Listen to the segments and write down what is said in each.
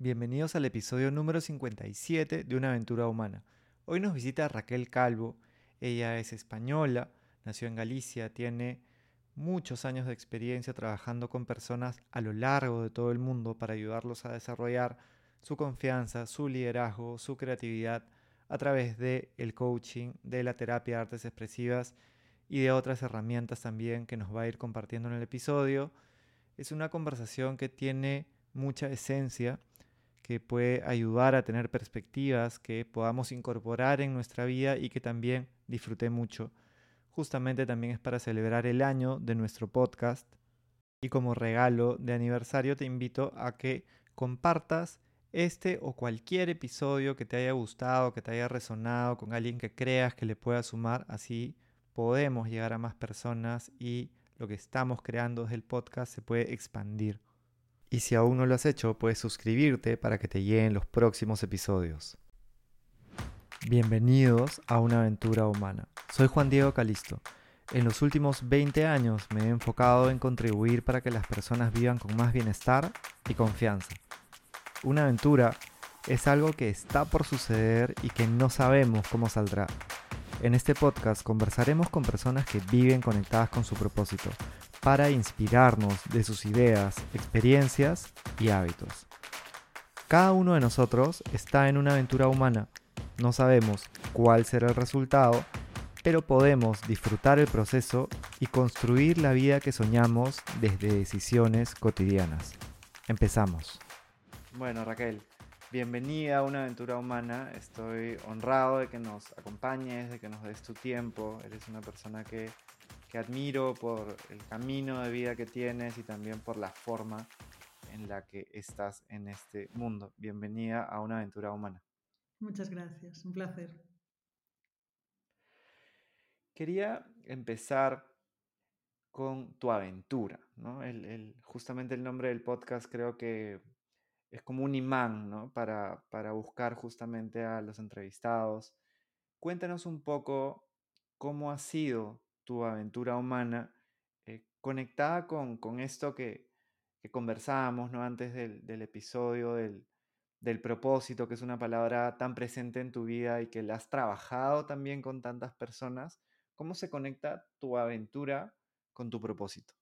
Bienvenidos al episodio número 57 de Una aventura humana. Hoy nos visita Raquel Calvo. Ella es española, nació en Galicia, tiene muchos años de experiencia trabajando con personas a lo largo de todo el mundo para ayudarlos a desarrollar su confianza, su liderazgo, su creatividad a través de el coaching, de la terapia de artes expresivas y de otras herramientas también que nos va a ir compartiendo en el episodio. Es una conversación que tiene mucha esencia que puede ayudar a tener perspectivas que podamos incorporar en nuestra vida y que también disfruté mucho. Justamente también es para celebrar el año de nuestro podcast y como regalo de aniversario te invito a que compartas este o cualquier episodio que te haya gustado, que te haya resonado con alguien que creas que le pueda sumar, así podemos llegar a más personas y lo que estamos creando desde el podcast se puede expandir. Y si aún no lo has hecho, puedes suscribirte para que te lleguen los próximos episodios. Bienvenidos a una aventura humana. Soy Juan Diego Calisto. En los últimos 20 años me he enfocado en contribuir para que las personas vivan con más bienestar y confianza. Una aventura es algo que está por suceder y que no sabemos cómo saldrá. En este podcast conversaremos con personas que viven conectadas con su propósito, para inspirarnos de sus ideas, experiencias y hábitos. Cada uno de nosotros está en una aventura humana. No sabemos cuál será el resultado, pero podemos disfrutar el proceso y construir la vida que soñamos desde decisiones cotidianas. Empezamos. Bueno, Raquel, bienvenida a una aventura humana. Estoy honrado de que nos acompañes, de que nos des tu tiempo. Eres una persona que que admiro por el camino de vida que tienes y también por la forma en la que estás en este mundo. Bienvenida a una aventura humana. Muchas gracias, un placer. Quería empezar con tu aventura, ¿no? justamente el nombre del podcast creo que es como un imán, ¿no? Para, para buscar justamente a los entrevistados. Cuéntanos un poco cómo ha sido tu aventura humana, eh, conectada con, esto que, que conversábamos ¿no? antes del, episodio del, del, propósito, que es una palabra tan presente en tu vida y que la has trabajado también con tantas personas. ¿Cómo se conecta tu aventura con tu propósito?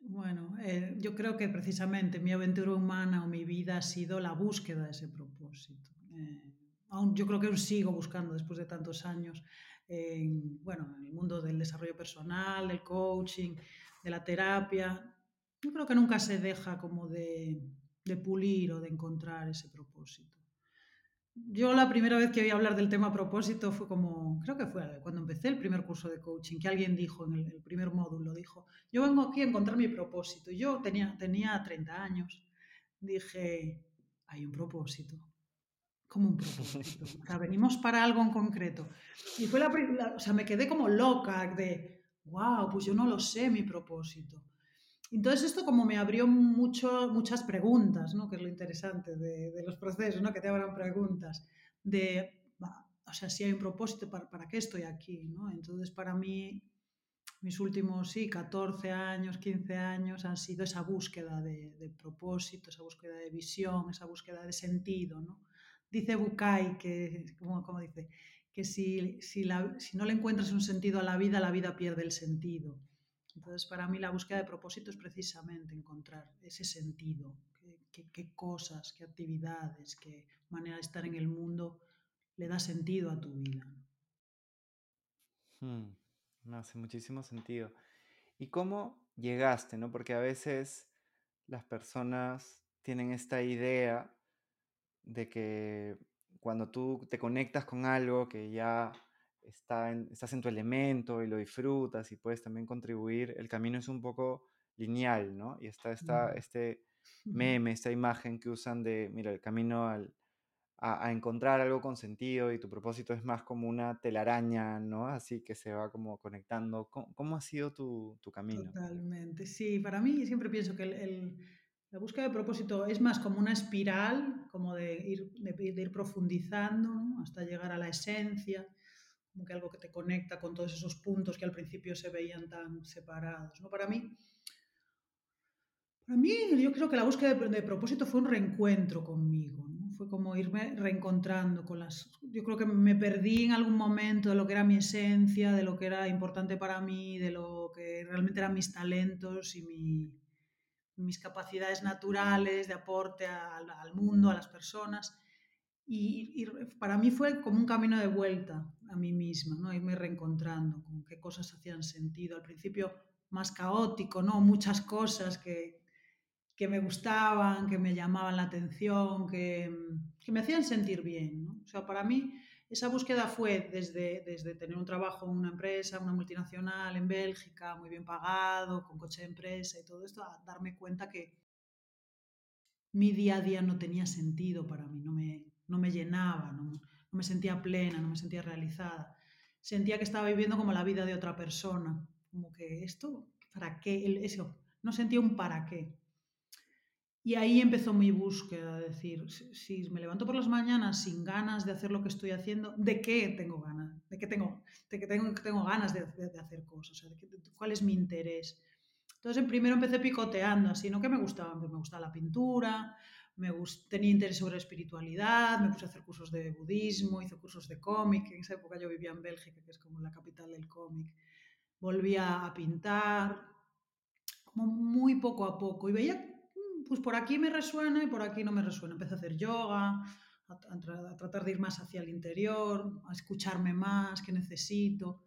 Bueno, eh, yo creo que precisamente mi aventura humana o mi vida ha sido la búsqueda de ese propósito. Eh, aún, yo creo que aún sigo buscando después de tantos años en, bueno, en el mundo del desarrollo personal, del coaching, de la terapia. Yo creo que nunca se deja como de, pulir o de encontrar ese propósito. Yo la primera vez que oí hablar del tema propósito fue como, creo que fue cuando empecé el primer curso de coaching, que alguien dijo en el, primer módulo, dijo, yo vengo aquí a encontrar mi propósito. Yo tenía, tenía 30 años, dije, hay un propósito como un propósito. O sea, venimos para algo en concreto. Y fue la, primera, o sea, me quedé como loca de, wow, pues yo no lo sé mi propósito. Entonces esto como me abrió mucho, muchas preguntas, ¿no? que es lo interesante de, de los procesos, ¿no? que te abran preguntas, de, o sea, si hay un propósito, ¿para, para qué estoy aquí? ¿no? Entonces para mí, mis últimos, sí, 14 años, 15 años han sido esa búsqueda de, de propósito, esa búsqueda de visión, esa búsqueda de sentido, ¿no? Dice Bucay, que, como, dice, que si, si, no le encuentras un sentido a la vida, la vida pierde el sentido. Entonces, para mí la búsqueda de propósito es precisamente encontrar ese sentido, qué, cosas, qué actividades, qué manera de estar en el mundo le da sentido a tu vida. Hmm, hace muchísimo sentido. ¿Y cómo llegaste? ¿no? Porque a veces las personas tienen esta idea de que cuando tú te conectas con algo que ya está estás en tu elemento y lo disfrutas y puedes también contribuir, el camino es un poco lineal, ¿no? Y está esta, este meme, esta imagen que usan de, mira, el camino al, a, encontrar algo con sentido y tu propósito es más como una telaraña, ¿no? Así que se va como conectando. ¿Cómo, ha sido tu, tu, camino? Totalmente, sí, para mí siempre pienso que el la búsqueda de propósito es más como una espiral, como de ir, de, ir profundizando hasta llegar a la esencia, como que algo que te conecta con todos esos puntos que al principio se veían tan separados. ¿no? Para mí, Para mí, yo creo que la búsqueda de, de propósito fue un reencuentro conmigo, ¿no? Fue como irme reencontrando con las... Yo creo que me perdí en algún momento de lo que era mi esencia, de lo que era importante para mí, de lo que realmente eran mis talentos y mi, mis capacidades naturales de aporte al, mundo, a las personas. Y, y, para mí fue como un camino de vuelta a mí misma, ¿no? irme reencontrando con qué cosas hacían sentido. Al principio más caótico, ¿no? muchas cosas que, que me gustaban, que me llamaban la atención, que, que me hacían sentir bien. ¿no? O sea, para mí esa búsqueda fue desde, desde tener un trabajo en una empresa, una multinacional en Bélgica, muy bien pagado, con coche de empresa y todo esto, a darme cuenta que mi día a día no tenía sentido para mí, no me, no me llenaba, no, no me sentía plena, no me sentía realizada. Sentía que estaba viviendo como la vida de otra persona, como que esto, ¿para qué? Eso, no sentía un para qué. Y ahí empezó mi búsqueda, decir, si me levanto por las mañanas sin ganas de hacer lo que estoy haciendo, ¿de qué tengo ganas? ¿De qué tengo, de qué tengo, tengo ganas de, de, de hacer cosas? De qué, ¿Cuál es mi interés? Entonces, primero empecé picoteando, así, ¿no? ¿Qué me gustaba? Me gustaba la pintura, me gust... tenía interés sobre espiritualidad, me puse a hacer cursos de budismo, hice cursos de cómic, en esa época yo vivía en Bélgica, que es como la capital del cómic, volvía a pintar, como muy poco a poco, y veía pues por aquí me resuena y por aquí no me resuena. Empecé a hacer yoga, a, tratar de ir más hacia el interior, a escucharme más, qué necesito.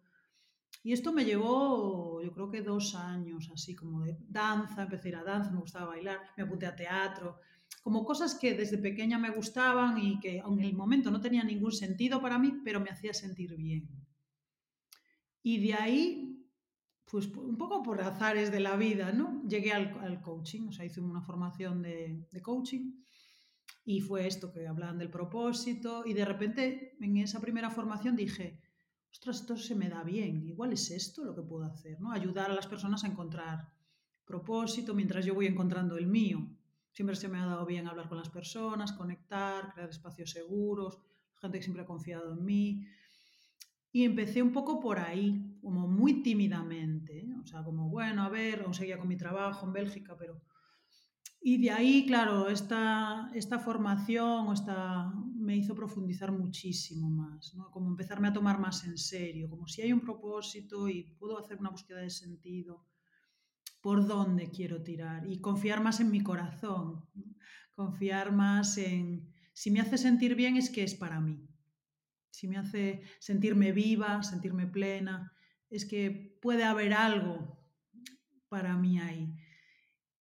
Y esto me llevó, yo creo que dos años, así como de danza, empecé a ir a danza, me gustaba bailar, me apunté a teatro, como cosas que desde pequeña me gustaban y que en el momento no tenía ningún sentido para mí, pero me hacía sentir bien. Y de ahí pues un poco por azares de la vida, ¿no? Llegué al, coaching, o sea, hice una formación de, de, coaching y fue esto que hablaban del propósito y de repente en esa primera formación dije, ostras, esto se me da bien, igual es esto lo que puedo hacer, ¿no? Ayudar a las personas a encontrar propósito mientras yo voy encontrando el mío. Siempre se me ha dado bien hablar con las personas, conectar, crear espacios seguros, gente que siempre ha confiado en mí. Y empecé un poco por ahí, como muy tímidamente, o sea, como, bueno, a ver, seguía con mi trabajo en Bélgica, pero... Y de ahí, claro, esta, esta formación esta, me hizo profundizar muchísimo más, como empezarme a tomar más en serio, como si hay un propósito y puedo hacer una búsqueda de sentido, por dónde quiero tirar y confiar más en mi corazón, confiar más en, si me hace sentir bien es que es para mí, si me hace sentirme viva, sentirme plena, es que puede haber algo para mí ahí.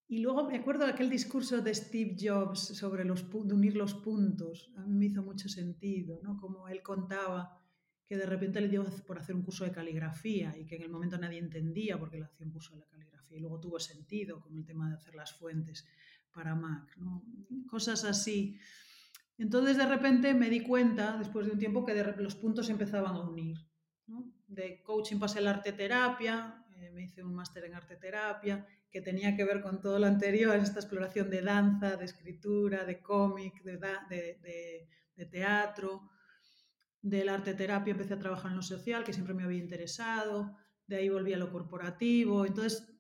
Y luego me acuerdo de aquel discurso de Steve Jobs sobre los, unir los puntos. A mí me hizo mucho sentido, ¿no? Como él contaba que de repente le dio por hacer un curso de caligrafía y que en el momento nadie entendía por qué le hacía un curso de la caligrafía. Y luego tuvo sentido con el tema de hacer las fuentes para Mac, ¿no? Cosas así entonces de repente me di cuenta, después de un tiempo, que los puntos empezaban a unir. De coaching pasé a la arte terapia, eh, me hice un máster en arte terapia, que tenía que ver con todo lo anterior, esta exploración de danza, de escritura, de cómic, de, de, de, teatro. De la arte terapia empecé a trabajar en lo social, que siempre me había interesado. De ahí volví a lo corporativo. Entonces,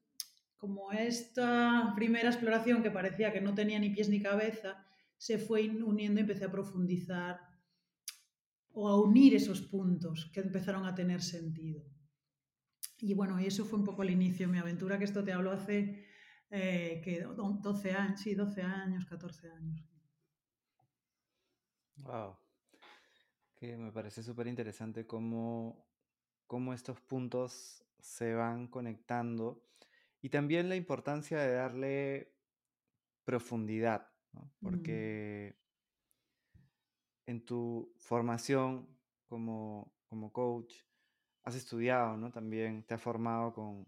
como esta primera exploración que parecía que no tenía ni pies ni cabeza, se fue uniendo y empecé a profundizar o a unir esos puntos que empezaron a tener sentido. Y bueno, y eso fue un poco el inicio de mi aventura, que esto te hablo hace eh, que 12 años, sí, 12 años, 14 años. Wow. Que me parece súper interesante cómo, cómo estos puntos se van conectando y también la importancia de darle profundidad ¿no? Mm. Porque en tu formación como, como coach has estudiado, ¿no? También te has formado con,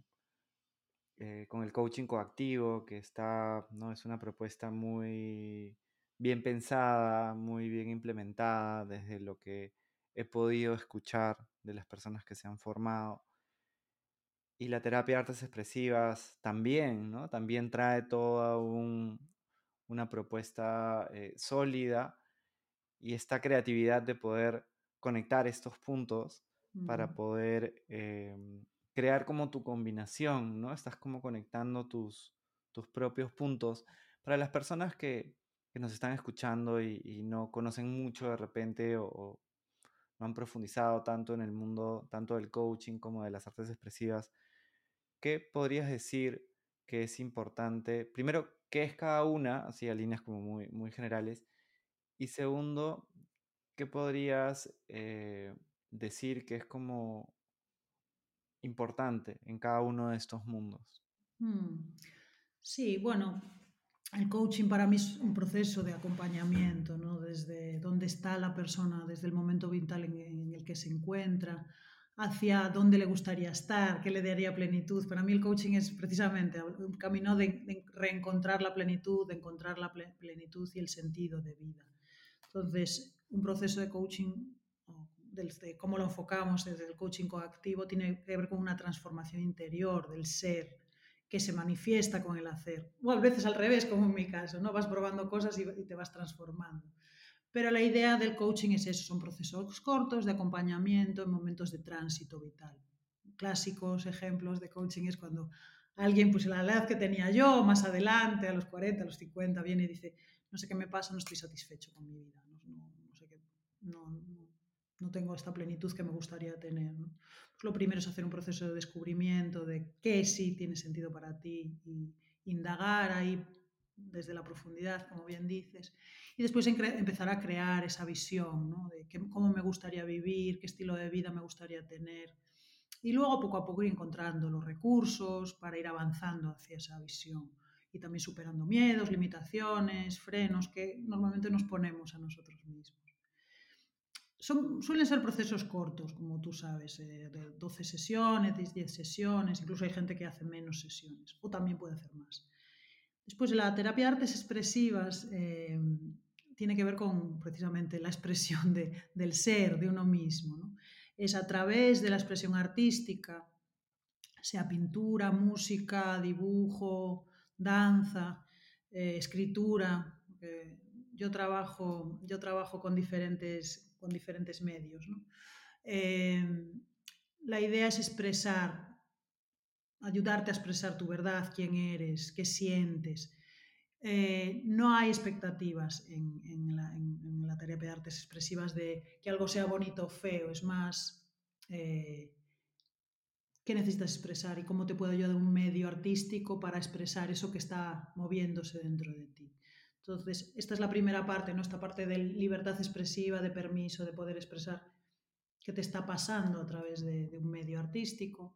eh, con el coaching coactivo, que está, ¿no? Es una propuesta muy bien pensada, muy bien implementada desde lo que he podido escuchar de las personas que se han formado. Y la terapia de artes expresivas también, ¿no? También trae todo un, una propuesta eh, sólida y esta creatividad de poder conectar estos puntos para poder eh, crear como tu combinación, ¿no? Estás como conectando tus, tus propios puntos. Para las personas que, nos están escuchando y, no conocen mucho de repente o, no han profundizado tanto en el mundo, tanto del coaching como de las artes expresivas, ¿qué podrías decir que es importante? Primero, ¿qué es cada una? Así a líneas como muy, muy generales. Y segundo, ¿qué podrías eh, decir que es como importante en cada uno de estos mundos? Mm. Sí, bueno, el coaching para mí es un proceso de acompañamiento, ¿no? Desde dónde está la persona, desde el momento vital en, el que se encuentra, hacia dónde le gustaría estar, qué le daría plenitud. Para mí el coaching es precisamente un camino de, reencontrar la plenitud, de encontrar la plenitud y el sentido de vida. Entonces, un proceso de coaching desde cómo lo enfocamos desde el coaching coactivo, tiene que ver con una transformación interior del ser que se manifiesta con el hacer. O a veces al revés, como en mi caso, ¿no? Vas probando cosas y, te vas transformando. Pero la idea del coaching es eso, son procesos cortos de acompañamiento en momentos de tránsito vital. Clásicos ejemplos de coaching es cuando alguien, pues la edad que tenía yo, más adelante, a los 40, a los 50, viene y dice, no sé qué me pasa, no estoy satisfecho con mi vida, no, sé qué, no, no tengo esta plenitud que me gustaría tener. Pues lo primero es hacer un proceso de descubrimiento de qué sí tiene sentido para ti y indagar ahí desde la profundidad, como bien dices, y después empezar a crear esa visión de cómo me gustaría vivir, qué estilo de vida me gustaría tener. Y luego poco a poco ir encontrando los recursos para ir avanzando hacia esa visión y también superando miedos, limitaciones, frenos que normalmente nos ponemos a nosotros mismos suelen ser procesos cortos, como tú sabes, eh, de 12 sesiones, 10 sesiones, incluso hay gente que hace menos sesiones, o también puede hacer más. Después, la terapia de artes expresivas eh, tiene que ver con precisamente la expresión del ser, de uno mismo. Es a través de la expresión artística, sea pintura, música, dibujo, danza, eh, escritura. yo, trabajo, yo trabajo con diferentes con diferentes medios. Em, la idea es expresar, ayudarte a expresar tu verdad, quién eres, qué sientes. Eh, no hay expectativas en, la, terapia de artes expresivas de que algo sea bonito o feo, es más eh, qué necesitas expresar y cómo te puede ayudar un medio artístico para expresar eso que está moviéndose dentro de ti. Entonces, esta es la primera parte, ¿no? esta parte de libertad expresiva, de permiso, de poder expresar qué te está pasando a través de, un medio artístico.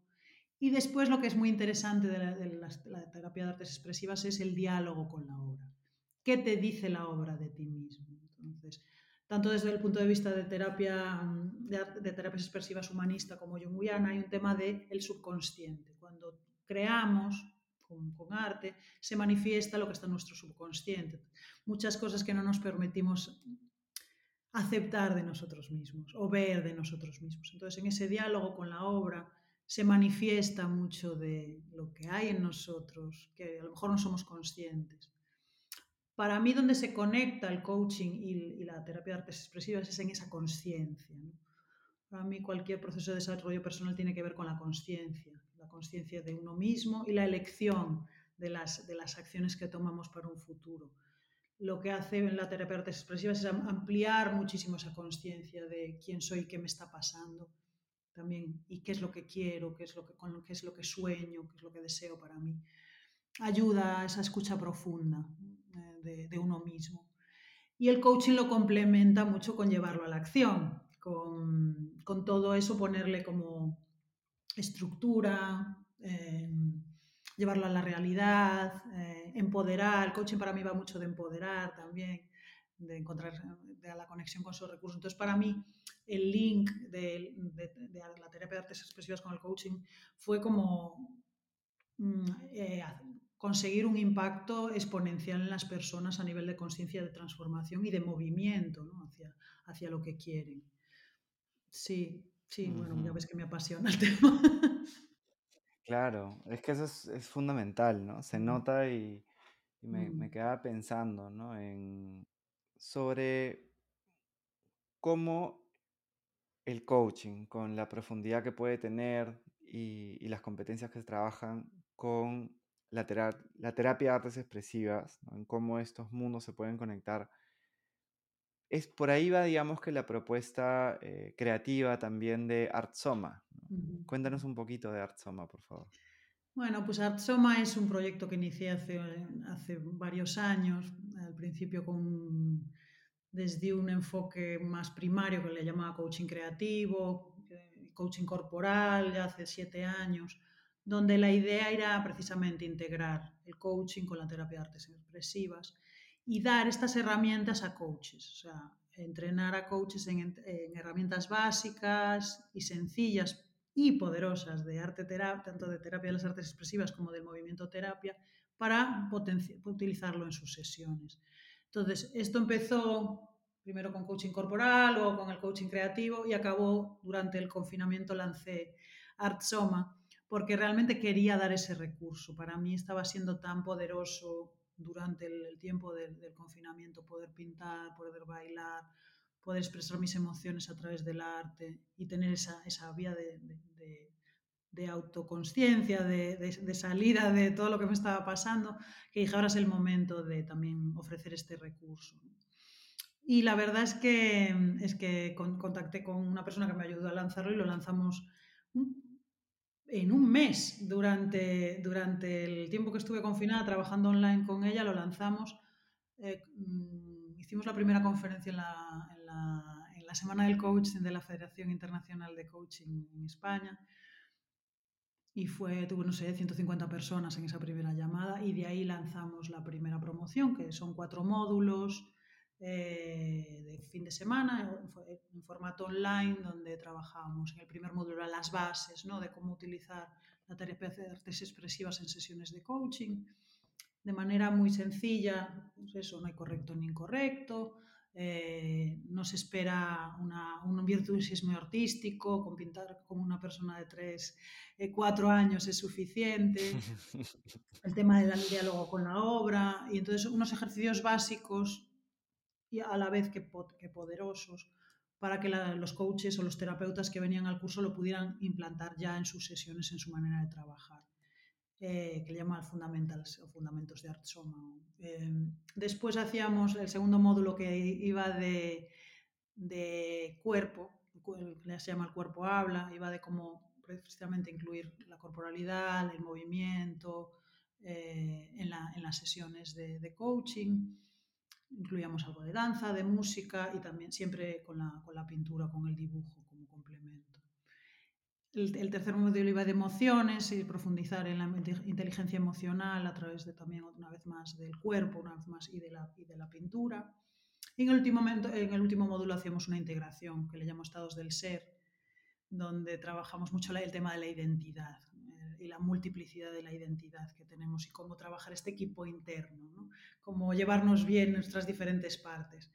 Y después lo que es muy interesante de la, terapia de artes expresivas es el diálogo con la obra. ¿Qué te dice la obra de ti mismo? Entonces, tanto desde el punto de vista de terapia de, terapias expresivas humanista como junguiana, hay un tema del el subconsciente. Cuando creamos, con, arte, se manifiesta lo que está en nuestro subconsciente. Muchas cosas que no nos permitimos aceptar de nosotros mismos o ver de nosotros mismos. Entonces, en ese diálogo con la obra se manifiesta mucho de lo que hay en nosotros, que a lo mejor no somos conscientes. Para mí, donde se conecta el coaching y, la terapia de artes expresivas es en esa conciencia. Para mí, cualquier proceso de desarrollo personal tiene que ver con la conciencia conciencia de uno mismo y la elección de las, acciones que tomamos para un futuro. Lo que hace en la terapia de artes expresivas es ampliar muchísimo esa conciencia de quién soy, qué me está pasando también y qué es lo que quiero, qué es lo que, con qué es lo que sueño, qué es lo que deseo para mí. Ayuda a esa escucha profunda eh, de, uno mismo. Y el coaching lo complementa mucho con llevarlo a la acción, con, con todo eso ponerle como estructura, eh, llevarlo a la realidad, eh, empoderar. El coaching para mí va mucho de empoderar también, de encontrar de la conexión con esos recursos. Entonces, para mí, el link de, la terapia de artes expresivas con el coaching fue como mm, eh, conseguir un impacto exponencial en las personas a nivel de conciencia de transformación y de movimiento hacia, hacia lo que quieren. Sí, Sí, bueno, ya ves que me apasiona el tema. Claro, es que eso es, fundamental, ¿no? Se nota y, me, me, mm. quedaba pensando, ¿no? En, sobre cómo el coaching, con la profundidad que puede tener y, las competencias que se trabajan con la, terapia de artes expresivas, en cómo estos mundos se pueden conectar. Es, por ahí va, digamos, que la propuesta eh, creativa también de Artsoma. Cuéntanos un poquito de Artsoma, por favor. Bueno, pues Artsoma es un proyecto que inicié hace, hace varios años, al principio con, desde un enfoque más primario que le llamaba coaching creativo, coaching corporal, ya hace siete años, donde la idea era precisamente integrar el coaching con la terapia de artes expresivas y dar estas herramientas a coaches, o sea, entrenar a coaches en, herramientas básicas y sencillas y poderosas de arte terapia, tanto de terapia de las artes expresivas como del movimiento terapia, para utilizarlo en sus sesiones. Entonces, esto empezó primero con coaching corporal, luego con el coaching creativo y acabó durante el confinamiento lancé Artsoma porque realmente quería dar ese recurso. Para mí estaba siendo tan poderoso durante el, tiempo del, confinamiento poder pintar, poder bailar, poder expresar mis emociones a través del arte y tener esa, esa vía de, de, de autoconsciencia, de, salida de todo lo que me estaba pasando, que dije, ahora es el momento de también ofrecer este recurso. Y la verdad es que, es que contacté con una persona que me ayudó a lanzarlo y lo lanzamos en un mes. Durante, durante el tiempo que estuve confinada trabajando online con ella, lo lanzamos. Eh, mm, hicimos la primera conferencia en la, en la Semana del Coaching de la Federación Internacional de Coaching en España y fue, tuvo, no sé, 150 personas en esa primera llamada y de ahí lanzamos la primera promoción, que son cuatro módulos eh, de fin de semana en formato online donde trabajamos. En el primer módulo las bases ¿no? de cómo utilizar la terapia de artes expresivas en sesiones de coaching de manera muy sencilla, pues eso, no hay correcto ni incorrecto, eh, no se espera una, un virtuosismo artístico, con pintar como una persona de 3, 4 eh, años es suficiente, el tema del diálogo con la obra, y entonces unos ejercicios básicos y a la vez que, poderosos para que los coaches o los terapeutas que venían al curso lo pudieran implantar ya en sus sesiones, en su manera de trabajar, eh, que le llaman fundamentals o fundamentos de Artsoma. Eh, después hacíamos el segundo módulo que iba de, de cuerpo, que se llama el cuerpo habla, iba de cómo precisamente incluir la corporalidad, el movimiento eh, en, las sesiones de, de coaching incluíamos algo de danza, de música y también siempre con la, con la pintura, con el dibujo. El, tercer módulo iba de emociones y profundizar en la inteligencia emocional a través de también, una vez más, del cuerpo, una vez más, y de la, y de la pintura. Y en el, último momento, en el último módulo hacíamos una integración que le llamamos estados del ser, donde trabajamos mucho el tema de la identidad y la multiplicidad de la identidad que tenemos y cómo trabajar este equipo interno, ¿no? cómo llevarnos bien nuestras diferentes partes.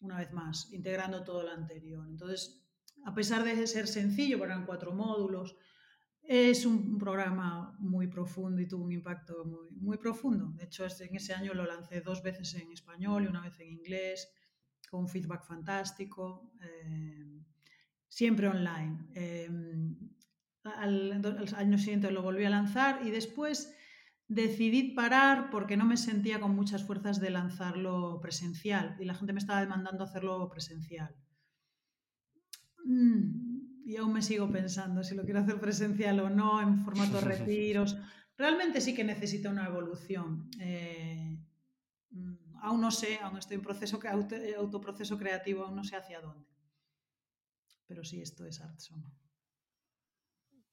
Una vez más, integrando todo lo anterior. Entonces, a pesar de ser sencillo, eran cuatro módulos, es un programa muy profundo y tuvo un impacto muy, profundo. De hecho, en ese año lo lancé dos veces en español y una vez en inglés, con un feedback fantástico, eh, siempre online. Eh, al, año siguiente lo volví a lanzar y después decidí parar porque no me sentía con muchas fuerzas de lanzarlo presencial y la gente me estaba demandando hacerlo presencial. Mm, y aún me sigo pensando si lo quiero hacer presencial o no, en formato retiros. Realmente sí que necesita una evolución. Eh, mm, aún no sé, aún estoy en proceso, autoproceso creativo, aún no sé hacia dónde. Pero sí, esto es Artsoma.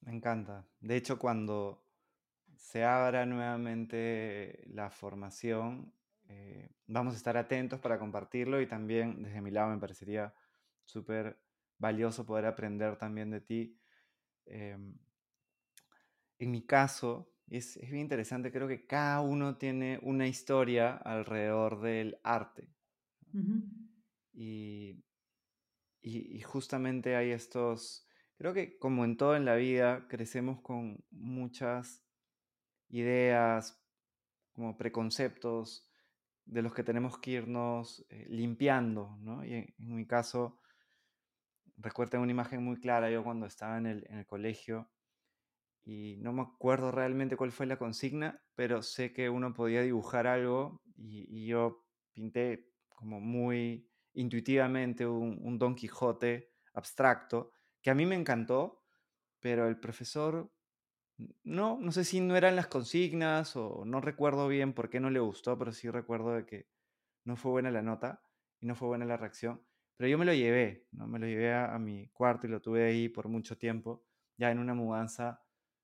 Me encanta. De hecho, cuando se abra nuevamente la formación, eh, vamos a estar atentos para compartirlo y también desde mi lado me parecería súper valioso poder aprender también de ti. Em, en mi caso, es, es, bien interesante, creo que cada uno tiene una historia alrededor del arte. y, y, justamente hay estos Creo que como en todo en la vida, crecemos con muchas ideas, como preconceptos de los que tenemos que irnos eh, limpiando, ¿no? Y en, mi caso, recuerdo una imagen muy clara, yo cuando estaba en el, en el colegio y no me acuerdo realmente cuál fue la consigna, pero sé que uno podía dibujar algo y, yo pinté como muy intuitivamente un, un, Don Quijote abstracto, que a mí me encantó, pero el profesor, no, no sé si no eran las consignas o no recuerdo bien por qué no le gustó, pero sí recuerdo de que no fue buena la nota y no fue buena la reacción. Pero yo me lo llevé, ¿no? me lo llevé a, mi cuarto y lo tuve ahí por mucho tiempo, ya en una mudanza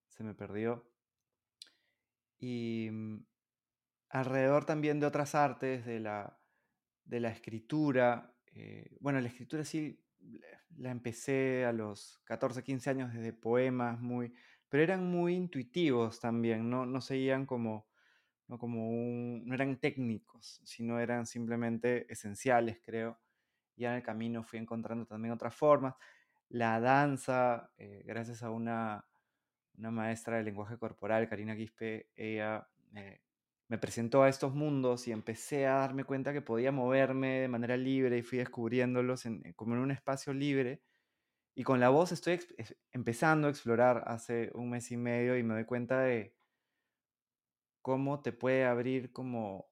se me perdió. Y mm, alrededor también de otras artes, de la, de la escritura. Eh, bueno, la escritura sí la empecé a los 14, 15 años desde poemas muy, pero eran muy intuitivos también, no, no seguían como, no como no eran técnicos, sino eran simplemente esenciales, creo. Y en el camino fui encontrando también otras formas. La danza, eh, gracias a una una maestra de lenguaje corporal, Karina Quispe, ella me presentó a estos mundos y empecé a darme cuenta que podía moverme de manera libre y fui descubriéndolos como en un espacio libre. Y con la voz estoy empezando a explorar hace un mes y medio y me doy cuenta de cómo te puede abrir como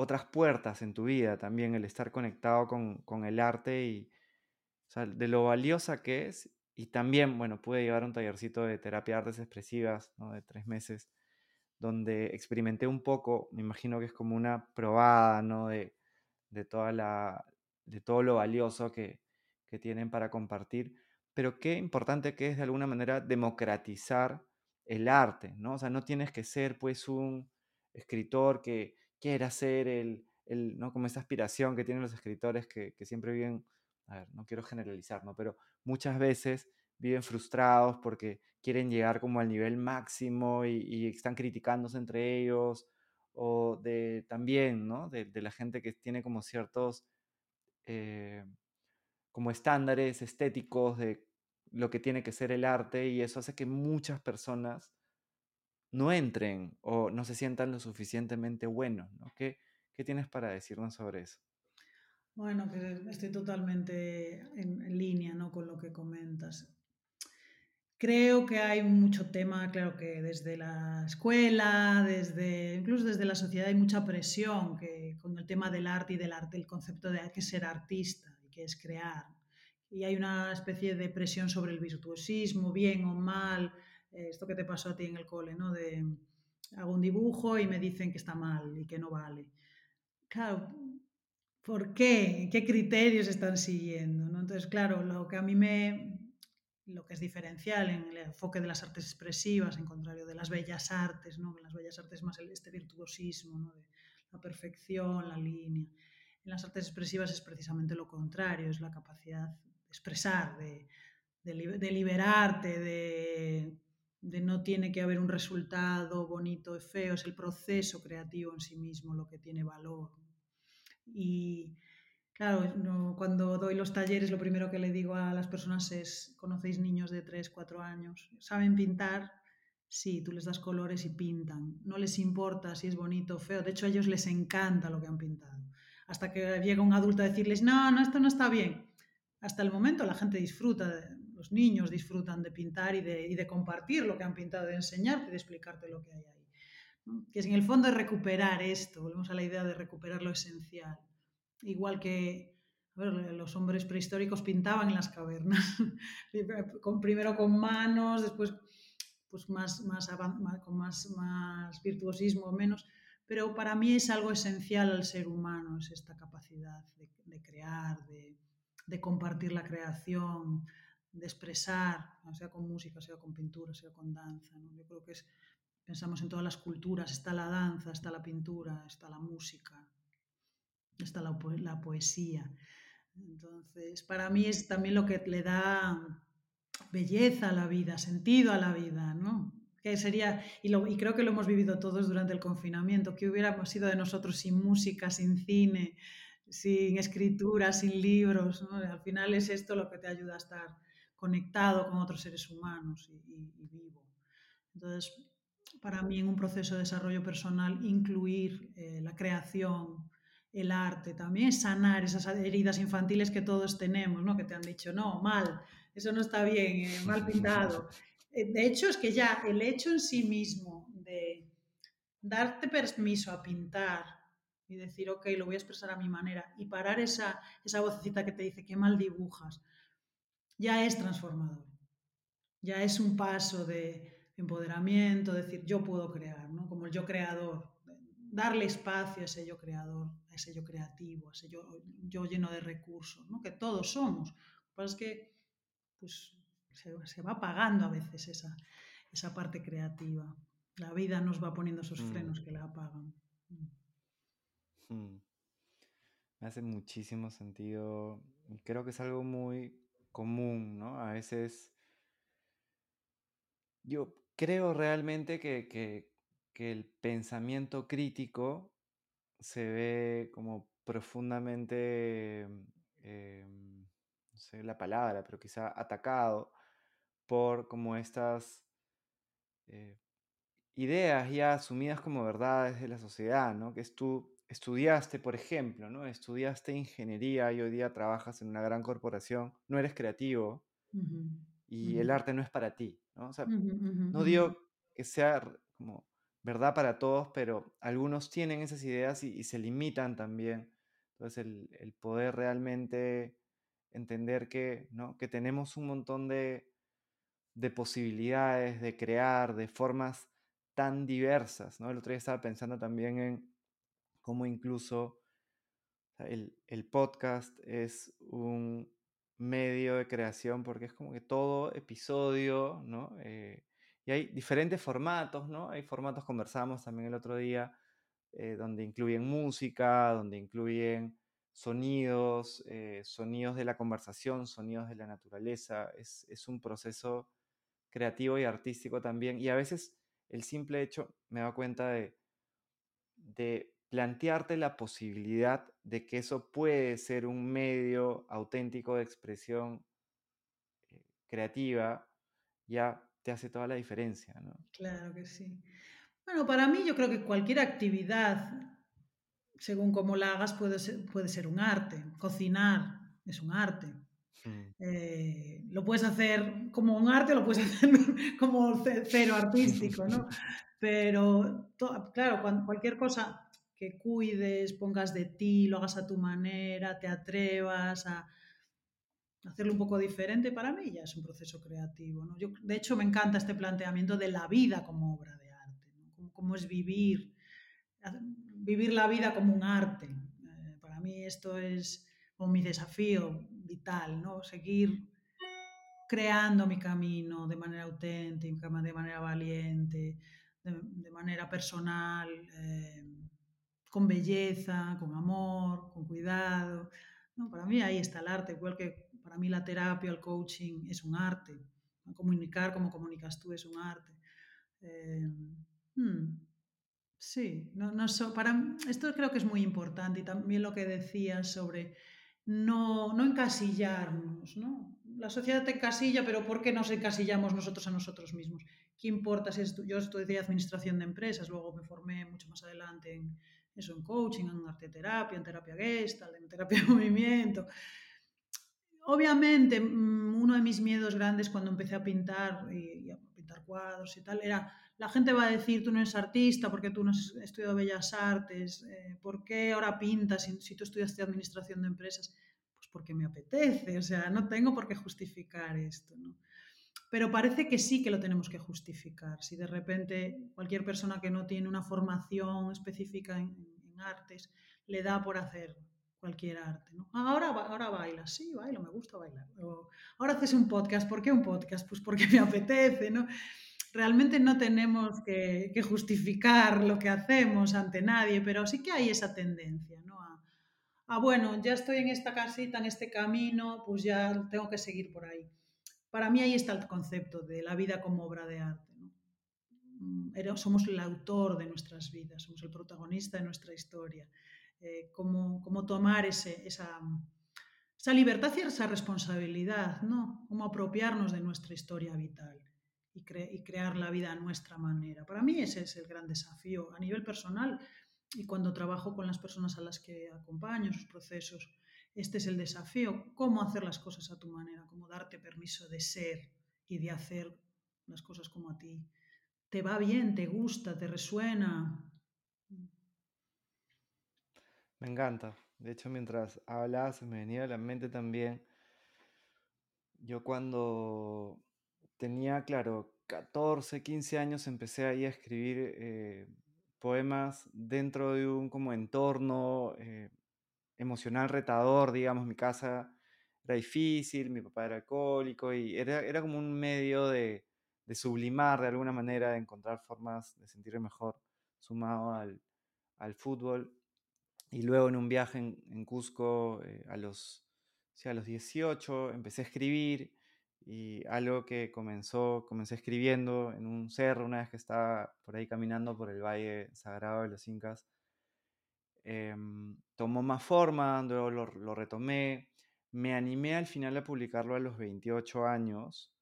otras puertas en tu vida también el estar conectado con, con el arte y de lo valiosa que es y también, bueno, pude llevar un tallercito de terapia de artes expresivas, ¿no? De tres meses, donde experimenté un poco, me imagino que es como una probada, ¿no? De, de toda la, de todo lo valioso que, que tienen para compartir. Pero qué importante que es de alguna manera democratizar el arte, ¿no? O sea, no tienes que ser pues un escritor que quiera ser el, el ¿no? Como esa aspiración que tienen los escritores que, que siempre viven a ver, no quiero generalizar, ¿no? Pero muchas veces viven frustrados porque quieren llegar como al nivel máximo y, están criticándose entre ellos, o de también, ¿no? De, la gente que tiene como ciertos, eh, como estándares estéticos de lo que tiene que ser el arte y eso hace que muchas personas no entren o no se sientan lo suficientemente buenos, ¿no? ¿Qué, qué tienes para decirnos sobre eso? Bueno, pues estoy totalmente en, línea ¿no? con lo que comentas. Creo que hay mucho tema, claro que desde la escuela, desde, incluso desde la sociedad hay mucha presión que, con el tema del arte y del arte, el concepto de que ser artista y que es crear. Y hay una especie de presión sobre el virtuosismo, bien o mal, esto que te pasó a ti en el cole, ¿no? De hago un dibujo y me dicen que está mal y que no vale. Claro, ¿Por qué? ¿Qué criterios están siguiendo? ¿no? Entonces, claro, lo que a mí me, lo que es diferencial en el enfoque de las artes expresivas, en contrario de las bellas artes, ¿no? En las bellas artes más este virtuosismo, ¿no? De la perfección, la línea. En las artes expresivas es precisamente lo contrario, es la capacidad de expresar, de, de, liberarte, de, de no tiene que haber un resultado bonito o feo, es el proceso creativo en sí mismo lo que tiene valor. Y claro, cuando doy los talleres, lo primero que le digo a las personas es, ¿conocéis niños de 3, 4 años? ¿Saben pintar? Sí, tú les das colores y pintan. No les importa si es bonito o feo. De hecho, a ellos les encanta lo que han pintado. Hasta que llega un adulto a decirles, no, no, esto no está bien. Hasta el momento la gente disfruta, los niños disfrutan de pintar y de, compartir lo que han pintado, de enseñarte y de explicarte lo que hay ahí que es en el fondo es recuperar esto, volvemos a la idea de recuperar lo esencial. Igual que los hombres prehistóricos pintaban en las cavernas, primero con manos, después pues más, más, con más, más virtuosismo, menos, pero para mí es algo esencial al ser humano, es esta capacidad de, crear, de, compartir la creación, de expresar, sea con música, sea con pintura, sea con danza. Yo creo que es Pensamos en todas las culturas, está la danza, está la pintura, está la música, está la, poesía. Entonces, para mí es también lo que le da belleza a la vida, sentido a la vida, ¿no? Que sería, y, creo que lo hemos vivido todos durante el confinamiento, que hubiéramos sido de nosotros sin música, sin cine, sin escritura, sin libros. Al final es esto lo que te ayuda a estar conectado con otros seres humanos y, y vivo. Entonces, para mí en un proceso de desarrollo personal incluir eh, la creación, el arte, también sanar esas heridas infantiles que todos tenemos, ¿no? que te han dicho, no, mal, eso no está bien, eh, mal pintado. Eh, de hecho, es que ya el hecho en sí mismo de darte permiso a pintar y decir, ok, lo voy a expresar a mi manera y parar esa, esa vocecita que te dice, qué mal dibujas, ya es transformador. Ya es un paso de empoderamiento, decir, yo puedo crear, ¿no? Como el yo creador, darle espacio a ese yo creador, a ese yo creativo, a ese yo, yo lleno de recursos, ¿no? que todos somos. Lo que pasa es que pues, se, se va apagando a veces esa, esa parte creativa. La vida nos va poniendo esos Mm, frenos que la apagan. mm. Me hace muchísimo sentido creo que es algo muy común, ¿no? A veces yo creo realmente que, que- que el pensamiento crítico se ve como profundamente, eh, no sé la palabra, pero quizá atacado por como estas eh, ideas ya asumidas como verdades de la sociedad, ¿no? Que es tú estudiaste, por ejemplo, ¿no? Estudiaste ingeniería y hoy día trabajas en una gran corporación, no eres creativo y el arte no es para ti, ¿no? O sea, no digo que sea como verdad para todos, pero algunos tienen esas ideas y, y se limitan también. Entonces, el, el poder realmente entender que, ¿no? que tenemos un montón de, de posibilidades de crear, de formas tan diversas, ¿no? El otro día estaba pensando también en cómo incluso el, el podcast es un medio de creación porque es como que todo episodio, ¿no? Eh, y hay diferentes formatos, ¿no? Hay formatos, conversamos también el otro día, eh, donde incluyen música, donde incluyen sonidos, eh, sonidos de la conversación, sonidos de la naturaleza. Es, es un proceso creativo y artístico también. Y a veces el simple hecho, me da cuenta de plantearte la posibilidad de que eso puede ser un medio auténtico de expresión eh, creativa, ya te hace toda la diferencia, ¿no? Claro que sí. Bueno, para mí yo creo que cualquier actividad, según cómo la hagas, puede ser, puede ser un arte. Cocinar es un arte. Mm. Eh, lo puedes hacer como un arte, lo puedes hacer como cero artístico, ¿no? Pero, claro, cualquier cosa que cuides, pongas de ti, lo hagas a tu manera, te atrevas a hacerlo un poco diferente, para mí ya es un proceso creativo, ¿no? Yo, de hecho, me encanta este planteamiento de la vida como obra de arte, ¿no? Cómo, es vivir, vivir la vida como un arte. Eh, para mí esto es mi desafío vital, ¿no? Seguir creando mi camino de manera auténtica, de manera valiente, de, de manera personal, eh, con belleza, con amor, con cuidado. ¿no? Para mí ahí está el arte, igual que para mí la terapia, el coaching es un arte. Comunicar como comunicas tú es un arte. Eh, hmm, Sí, no, no so- para, esto creo que es muy importante y también lo que decías sobre no, no encasillarnos, ¿no? La sociedad te encasilla, pero ¿por qué nos encasillamos nosotros a nosotros mismos? ¿Qué importa si estu- yo estudié administración de empresas, luego me formé mucho más adelante en eso, en coaching, en arte terapia, en terapia gestalt, en terapia de movimiento. Obviamente, mm, uno de mis miedos grandes cuando empecé a pintar y, y a pintar cuadros y tal era la gente va a decir tú no eres artista porque tú no has estudiado bellas artes, eh, ¿por qué ahora pintas si, si, tú estudiaste administración de empresas? Pues porque me apetece, o sea, no tengo por qué justificar esto, ¿no? Pero parece que sí que lo tenemos que justificar. Si de repente cualquier persona que no tiene una formación específica en, artes le da por hacer cualquier arte. ¿no? Ahora, ahora baila, sí, bailo, me gusta bailar. O, ahora haces un podcast, ¿por qué un podcast? Pues porque me apetece, ¿no? Realmente no tenemos que, justificar lo que hacemos ante nadie, pero sí que hay esa tendencia, ¿no? A, a, bueno, ya estoy en esta casita, en este camino, pues ya tengo que seguir por ahí. Para mí ahí está el concepto de la vida como obra de arte. ¿no? Somos el autor de nuestras vidas, somos el protagonista de nuestra historia eh, cómo, tomar esa, libertad y esa responsabilidad, ¿no? Cómo apropiarnos de nuestra historia vital y, y, crear la vida a nuestra manera. Para mí ese es el gran desafío a nivel personal y cuando trabajo con las personas a las que acompaño, sus procesos, este es el desafío, cómo hacer las cosas a tu manera, cómo darte permiso de ser y de hacer las cosas como a ti. ¿Te va bien? ¿Te gusta? ¿Te resuena? Me encanta. De hecho, mientras hablas, me venía a la mente también. Yo cuando tenía, claro, 14, 15 años, empecé ahí a escribir eh, poemas dentro de un como entorno eh, emocional retador, digamos, mi casa era difícil, mi papá era alcohólico y era, era como un medio de, de sublimar de alguna manera, de encontrar formas de sentirme mejor sumado al, al fútbol. Y luego en un viaje en, Cusco eh, a, los, a los 18 empecé a escribir y algo que comenzó, comencé escribiendo en un cerro una vez que estaba por ahí caminando por el Valle Sagrado de los Incas. Em, tomó más forma, luego lo, lo, retomé. Me animé al final a publicarlo a los 28 años.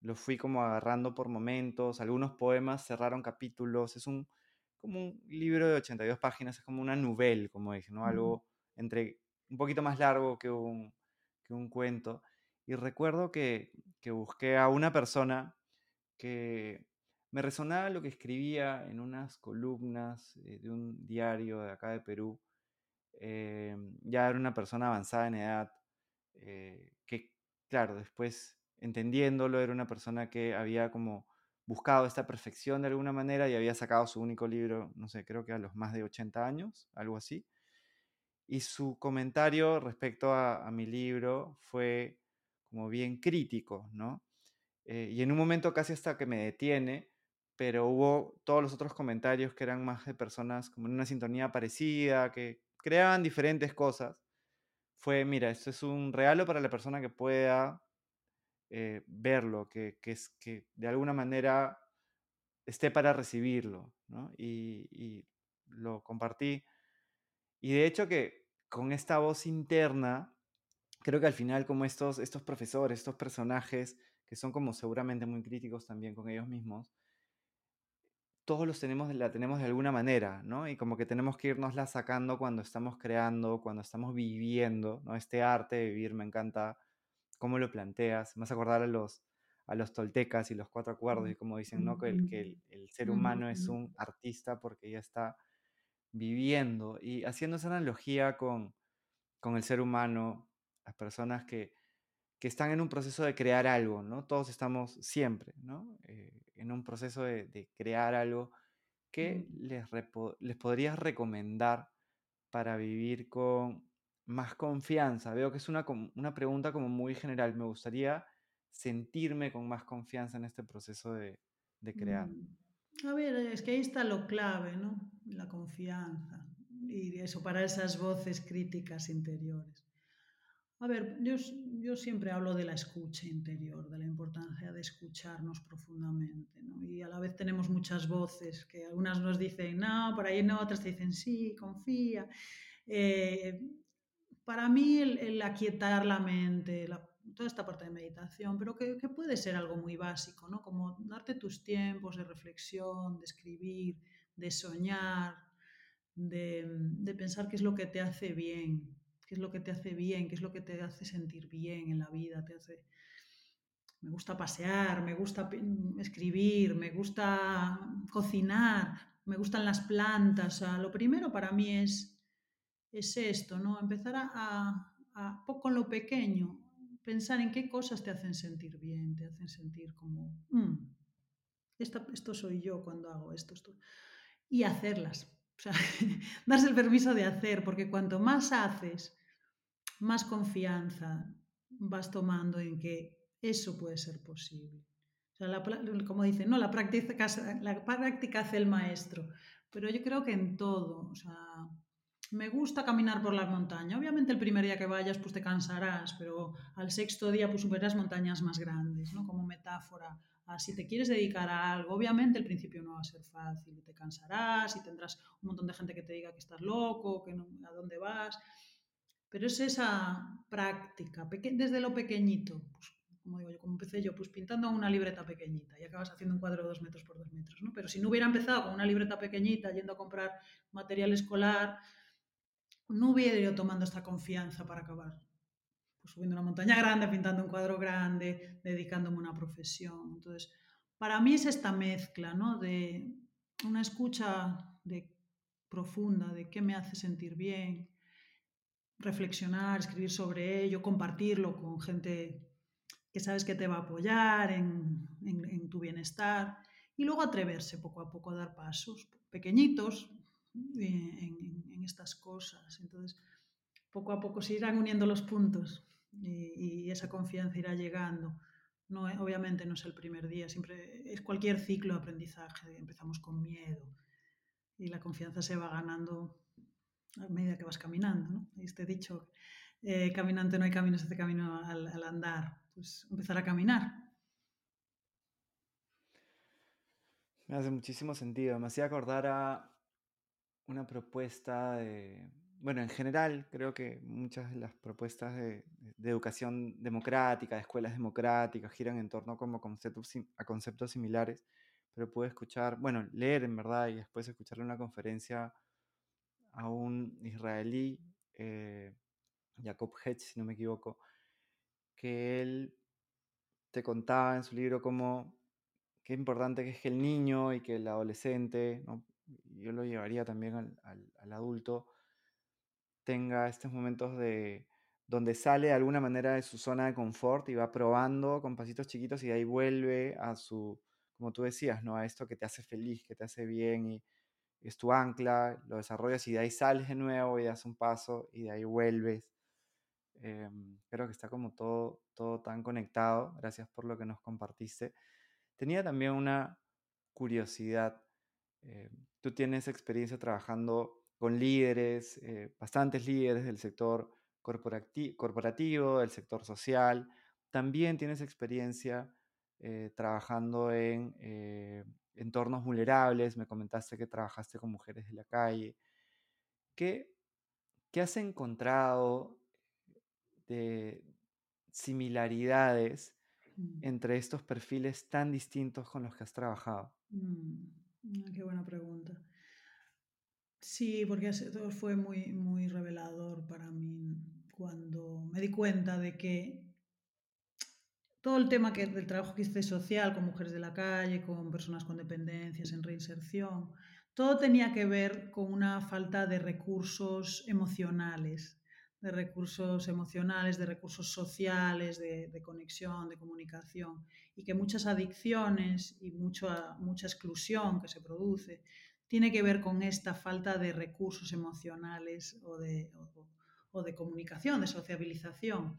Lo fui como agarrando por momentos. Algunos poemas cerraron capítulos. Es un, como un libro de 82 páginas, es como una novela, como dije, ¿no? Algo entre un poquito más largo que un, que un cuento. Y recuerdo que, que busqué a una persona que me resonaba lo que escribía en unas columnas eh, de un diario de acá de Perú. Eh, ya era una persona avanzada en edad, eh, que claro, después entendiéndolo, era una persona que había como buscado esta perfección de alguna manera y había sacado su único libro, no sé, creo que a los más de 80 años, algo así. Y su comentario respecto a, mi libro fue como bien crítico, ¿no? Y en un momento casi hasta que me detiene, pero hubo todos los otros comentarios que eran más de personas como en una sintonía parecida, que creaban diferentes cosas. Fue, mira, esto es un regalo para la persona que pueda eh, verlo, que, que, es, que de alguna manera esté para recibirlo, ¿no? Y, y, lo compartí. Y de hecho que con esta voz interna, creo que al final como estos, estos profesores, estos personajes, que son como seguramente muy críticos también con ellos mismos, todos los tenemos, la tenemos de alguna manera, ¿no? Y como que tenemos que irnosla sacando cuando estamos creando, cuando estamos viviendo, ¿no? Este arte de vivir me encanta cómo lo planteas, me vas a acordar a los, a los toltecas y los cuatro acuerdos y como dicen, ¿no? Que el, que el, el ser humano es un artista porque ya está viviendo y haciendo esa analogía con, con el ser humano, las personas que, que, están en un proceso de crear algo, ¿no? Todos estamos siempre, ¿no? Eh, en un proceso de, de crear algo que mm. les, les podrías recomendar para vivir con más confianza? Veo que es una, una pregunta como muy general. Me gustaría sentirme con más confianza en este proceso de, de crear. Mm. A ver, es que ahí está lo clave, ¿no? La confianza. Y eso para esas voces críticas interiores. A ver, yo, yo siempre hablo de la escucha interior, de la importancia de escucharnos profundamente, ¿no? Y a la vez tenemos muchas voces que algunas nos dicen, no, por ahí no, otras te dicen, sí, confía. Eh, para mí el, el aquietar la mente, toda esta parte de meditación, pero que, que, puede ser algo muy básico, ¿no? Como darte tus tiempos de reflexión, de escribir, de soñar, de, de, pensar qué es lo que te hace bien, es lo que te hace bien, qué es lo que te hace sentir bien en la vida, te hace... Me gusta pasear, me gusta escribir, me gusta cocinar, me gustan las plantas. Lo primero para mí es es esto, ¿no? Empezar a, a, a, con lo pequeño, pensar en qué cosas te hacen sentir bien, te hacen sentir como, mm, esta, esto soy yo cuando hago esto, esto, y hacerlas. O sea, darse el permiso de hacer, porque cuanto más haces, más confianza vas tomando en que eso puede ser posible. O sea, la, como dicen, no, la práctica, la práctica hace el maestro, pero yo creo que en todo, o sea, me gusta caminar por la montaña. Obviamente el primer día que vayas pues te cansarás, pero al sexto día pues superas montañas más grandes, ¿no? Como metáfora. A, si te quieres dedicar a algo, obviamente el principio no va a ser fácil, te cansarás y tendrás un montón de gente que te diga que estás loco, que no, a dónde vas, pero es esa práctica, desde lo pequeñito, pues, como digo yo, como empecé yo, pues pintando una libreta pequeñita y acabas haciendo un cuadro de dos metros por dos metros, ¿no? Pero si no hubiera empezado con una libreta pequeñita, yendo a comprar material escolar, no hubiera ido tomando esta confianza para acabar. Pues subiendo una montaña grande, pintando un cuadro grande, dedicándome a una profesión. Entonces, para mí es esta mezcla, ¿no? De una escucha de, profunda de qué me hace sentir bien, reflexionar, escribir sobre ello, compartirlo con gente que sabes que te va a apoyar en, tu bienestar y luego atreverse poco a poco a dar pasos pequeñitos eh, en, estas cosas. Entonces, poco a poco se irán uniendo los puntos y, y esa confianza irá llegando. No, obviamente no es el primer día, siempre es cualquier ciclo de aprendizaje. Empezamos con miedo y la confianza se va ganando a medida que vas caminando. ¿no? Este dicho, eh, caminante no hay camino, se hace camino al, andar. Pues empezar a caminar. Me hace muchísimo sentido. Me hacía acordar a una propuesta de, bueno, en general creo que muchas de las propuestas de, de educación democrática, de escuelas democráticas, giran en torno como conceptos, a conceptos similares, pero pude escuchar, bueno, leer en verdad y después escucharle una conferencia a un israelí, eh, Jacob Hetch, si no me equivoco, que él te contaba en su libro cómo qué importante que es que el niño y que el adolescente, yo lo llevaría también al, adulto, tenga estos momentos de donde sale de alguna manera de su zona de confort y va probando con pasitos chiquitos y de ahí vuelve a su, como tú decías, ¿no? A esto que te hace feliz, que te hace bien y es tu ancla, lo desarrollas y de ahí sales de nuevo y das un paso y de ahí vuelves. Eh, creo que está como todo, todo tan conectado. Gracias por lo que nos compartiste. Tenía también una curiosidad. Eh, tú tienes experiencia trabajando con líderes, eh, bastantes líderes del sector corporati corporativo, del sector social. También tienes experiencia eh, trabajando en entornos vulnerables. Me comentaste que trabajaste con mujeres de la calle. ¿Qué, qué has encontrado de similaridades mm. entre estos perfiles tan distintos con los que has trabajado? Mm. Qué buena pregunta. Sí, porque todo fue muy, muy revelador para mí cuando me di cuenta de que todo el tema que, del trabajo que hice social con mujeres de la calle, con personas con dependencias en reinserción, todo tenía que ver con una falta de recursos emocionales, de recursos emocionales, de recursos sociales, de, conexión, de comunicación, y que muchas adicciones y mucha, mucha exclusión que se produce tiene que ver con esta falta de recursos emocionales o de, o de comunicación, de sociabilización.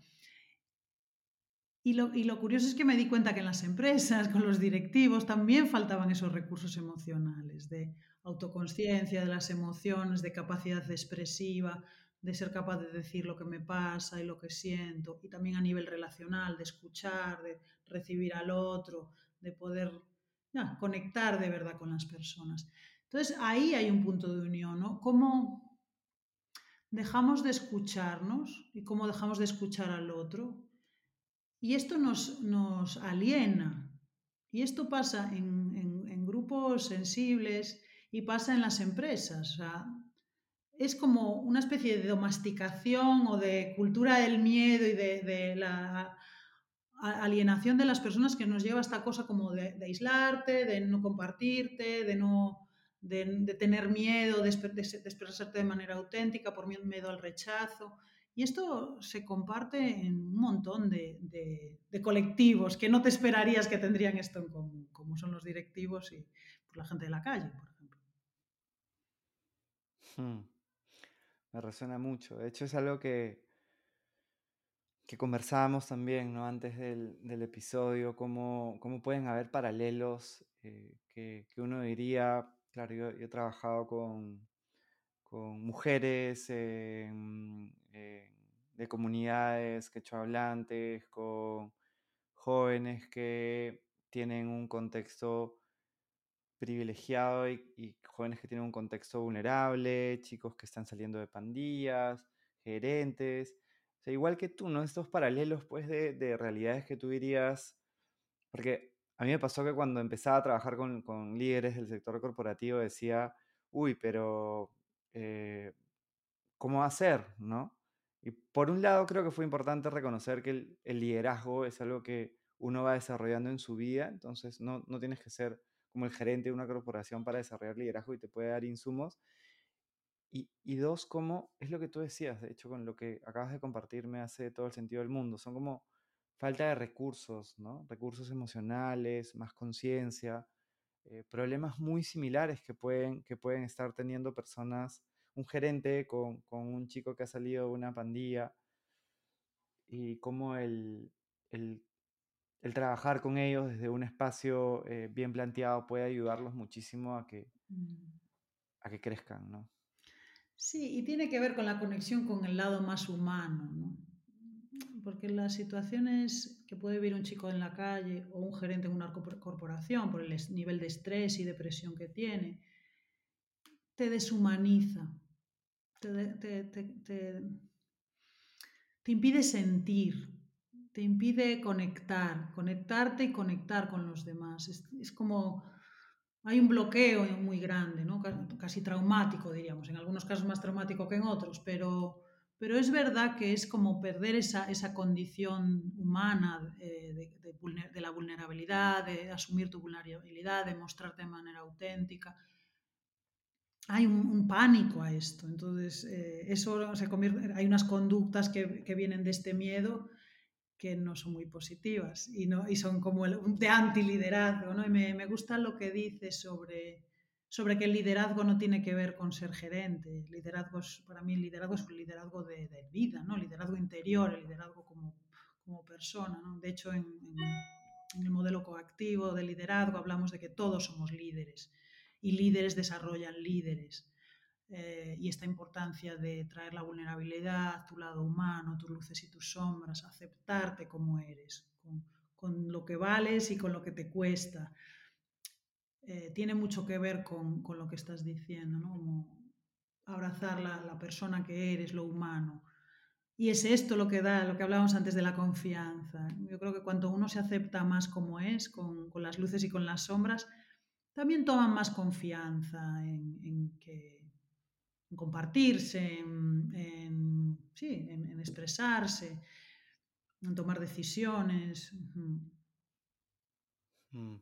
Y lo, curioso es que me di cuenta que en las empresas, con los directivos, también faltaban esos recursos emocionales, de autoconciencia de las emociones, de capacidad expresiva, de ser capaz de decir lo que me pasa y lo que siento, y también a nivel relacional, de escuchar, de recibir al otro, de poder conectar de verdad con las personas. Entonces ahí hay un punto de unión, ¿no? ¿Cómo dejamos de escucharnos y cómo dejamos de escuchar al otro? Y esto nos, nos aliena. Y esto pasa en, en, grupos sensibles y pasa en las empresas. Es como una especie de domesticación o de cultura del miedo y de, la alienación de las personas que nos lleva a esta cosa como de, aislarte, de no compartirte, de no de, tener miedo, de, expresarte de manera auténtica por miedo al rechazo. Y esto se comparte en un montón de, colectivos que no te esperarías que tendrían esto en común, como son los directivos y pues, la gente de la calle, por ejemplo. Hmm. Me resuena mucho. De hecho, es algo que, que conversábamos también ¿no? antes del, episodio, cómo, cómo, pueden haber paralelos eh, que, que uno diría Claro, yo, he trabajado con, con mujeres eh, eh, de comunidades quechohablantes, con jóvenes que tienen un contexto privilegiado y, jóvenes que tienen un contexto vulnerable, chicos que están saliendo de pandillas, gerentes. O sea, igual que tú, ¿no? Estos paralelos, pues, de, de realidades que tú dirías, porque a mí me pasó que cuando empezaba a trabajar con, con líderes del sector corporativo decía, uy, pero eh, ¿cómo hacer? ¿no? Y por un lado creo que fue importante reconocer que el, el, liderazgo es algo que uno va desarrollando en su vida, entonces no, no tienes que ser como el gerente de una corporación para desarrollar liderazgo y te puede dar insumos. Y, y, dos, como es lo que tú decías, de hecho, con lo que acabas de compartir me hace todo el sentido del mundo. Son como falta de recursos, ¿no? Recursos emocionales, más conciencia, eh, problemas muy similares que pueden, que pueden estar teniendo personas, un gerente con, con, un chico que ha salido de una pandilla y cómo el, el, el trabajar con ellos desde un espacio eh, bien planteado puede ayudarlos muchísimo a que, a que crezcan, ¿no? Sí, y tiene que ver con la conexión con el lado más humano, ¿no? Porque las situaciones que puede vivir un chico en la calle o un gerente en una corporación por el nivel de estrés y depresión que tiene, te deshumaniza, te, te, te, te impide sentir, te impide conectar, conectarte y conectar con los demás. Es, es como hay un bloqueo muy grande, ¿no? casi traumático, diríamos, en algunos casos más traumático que en otros, pero, pero es verdad que es como perder esa, esa condición humana eh, de, de, de, la vulnerabilidad, de asumir tu vulnerabilidad, de mostrarte de manera auténtica. Hay un, pánico a esto, entonces eh, eso se convierte, hay unas conductas que, vienen de este miedo que no son muy positivas y, son como el, de antiliderazgo. ¿no? Me, gusta lo que dice sobre, sobre que el liderazgo no tiene que ver con ser gerente. Liderazgo para mí el liderazgo es un liderazgo de, vida, ¿no? liderazgo interior, el liderazgo como, persona. ¿no? De hecho, en, en el modelo coactivo de liderazgo hablamos de que todos somos líderes y líderes desarrollan líderes eh, y esta importancia de traer la vulnerabilidad, tu lado humano, tus luces y tus sombras, aceptarte como eres, con, con lo que vales y con lo que te cuesta. Eh, tiene mucho que ver con, con, lo que estás diciendo, ¿no? Como abrazar la, la, persona que eres, lo humano. Y es esto lo que da, lo que hablábamos antes de la confianza. Yo creo que cuanto uno se acepta más como es, con, con las luces y con las sombras, también toman más confianza en, en que en compartirse, en, sí, en, expresarse, en tomar decisiones. Mm.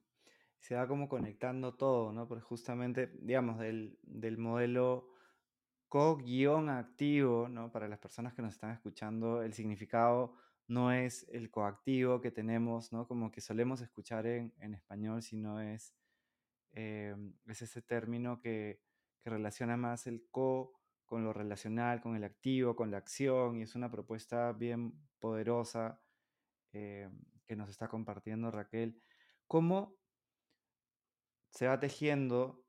Se va como conectando todo, ¿no? Porque justamente, digamos, del, del modelo co-activo, ¿no? Para las personas que nos están escuchando, el significado no es el coactivo que tenemos, ¿no? Como que solemos escuchar en, en español, sino es, eh, es ese término que, que relaciona más el co con lo relacional, con el activo, con la acción, y es una propuesta bien poderosa eh, que nos está compartiendo Raquel. ¿Cómo se va tejiendo?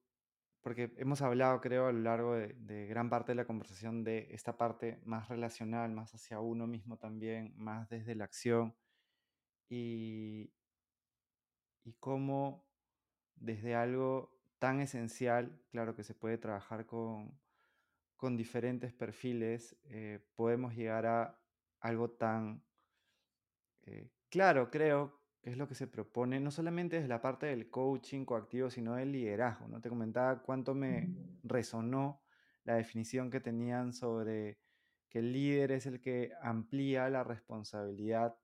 Porque hemos hablado, creo, a lo largo de, de, gran parte de la conversación de esta parte más relacional, más hacia uno mismo también, más desde la acción, y, y cómo desde algo tan esencial, claro que se puede trabajar con, con diferentes perfiles, eh, podemos llegar a algo tan eh, claro, creo, que es lo que se propone, no solamente desde la parte del coaching coactivo, sino del liderazgo. ¿no? Te comentaba cuánto me resonó la definición que tenían sobre que el líder es el que amplía la responsabilidad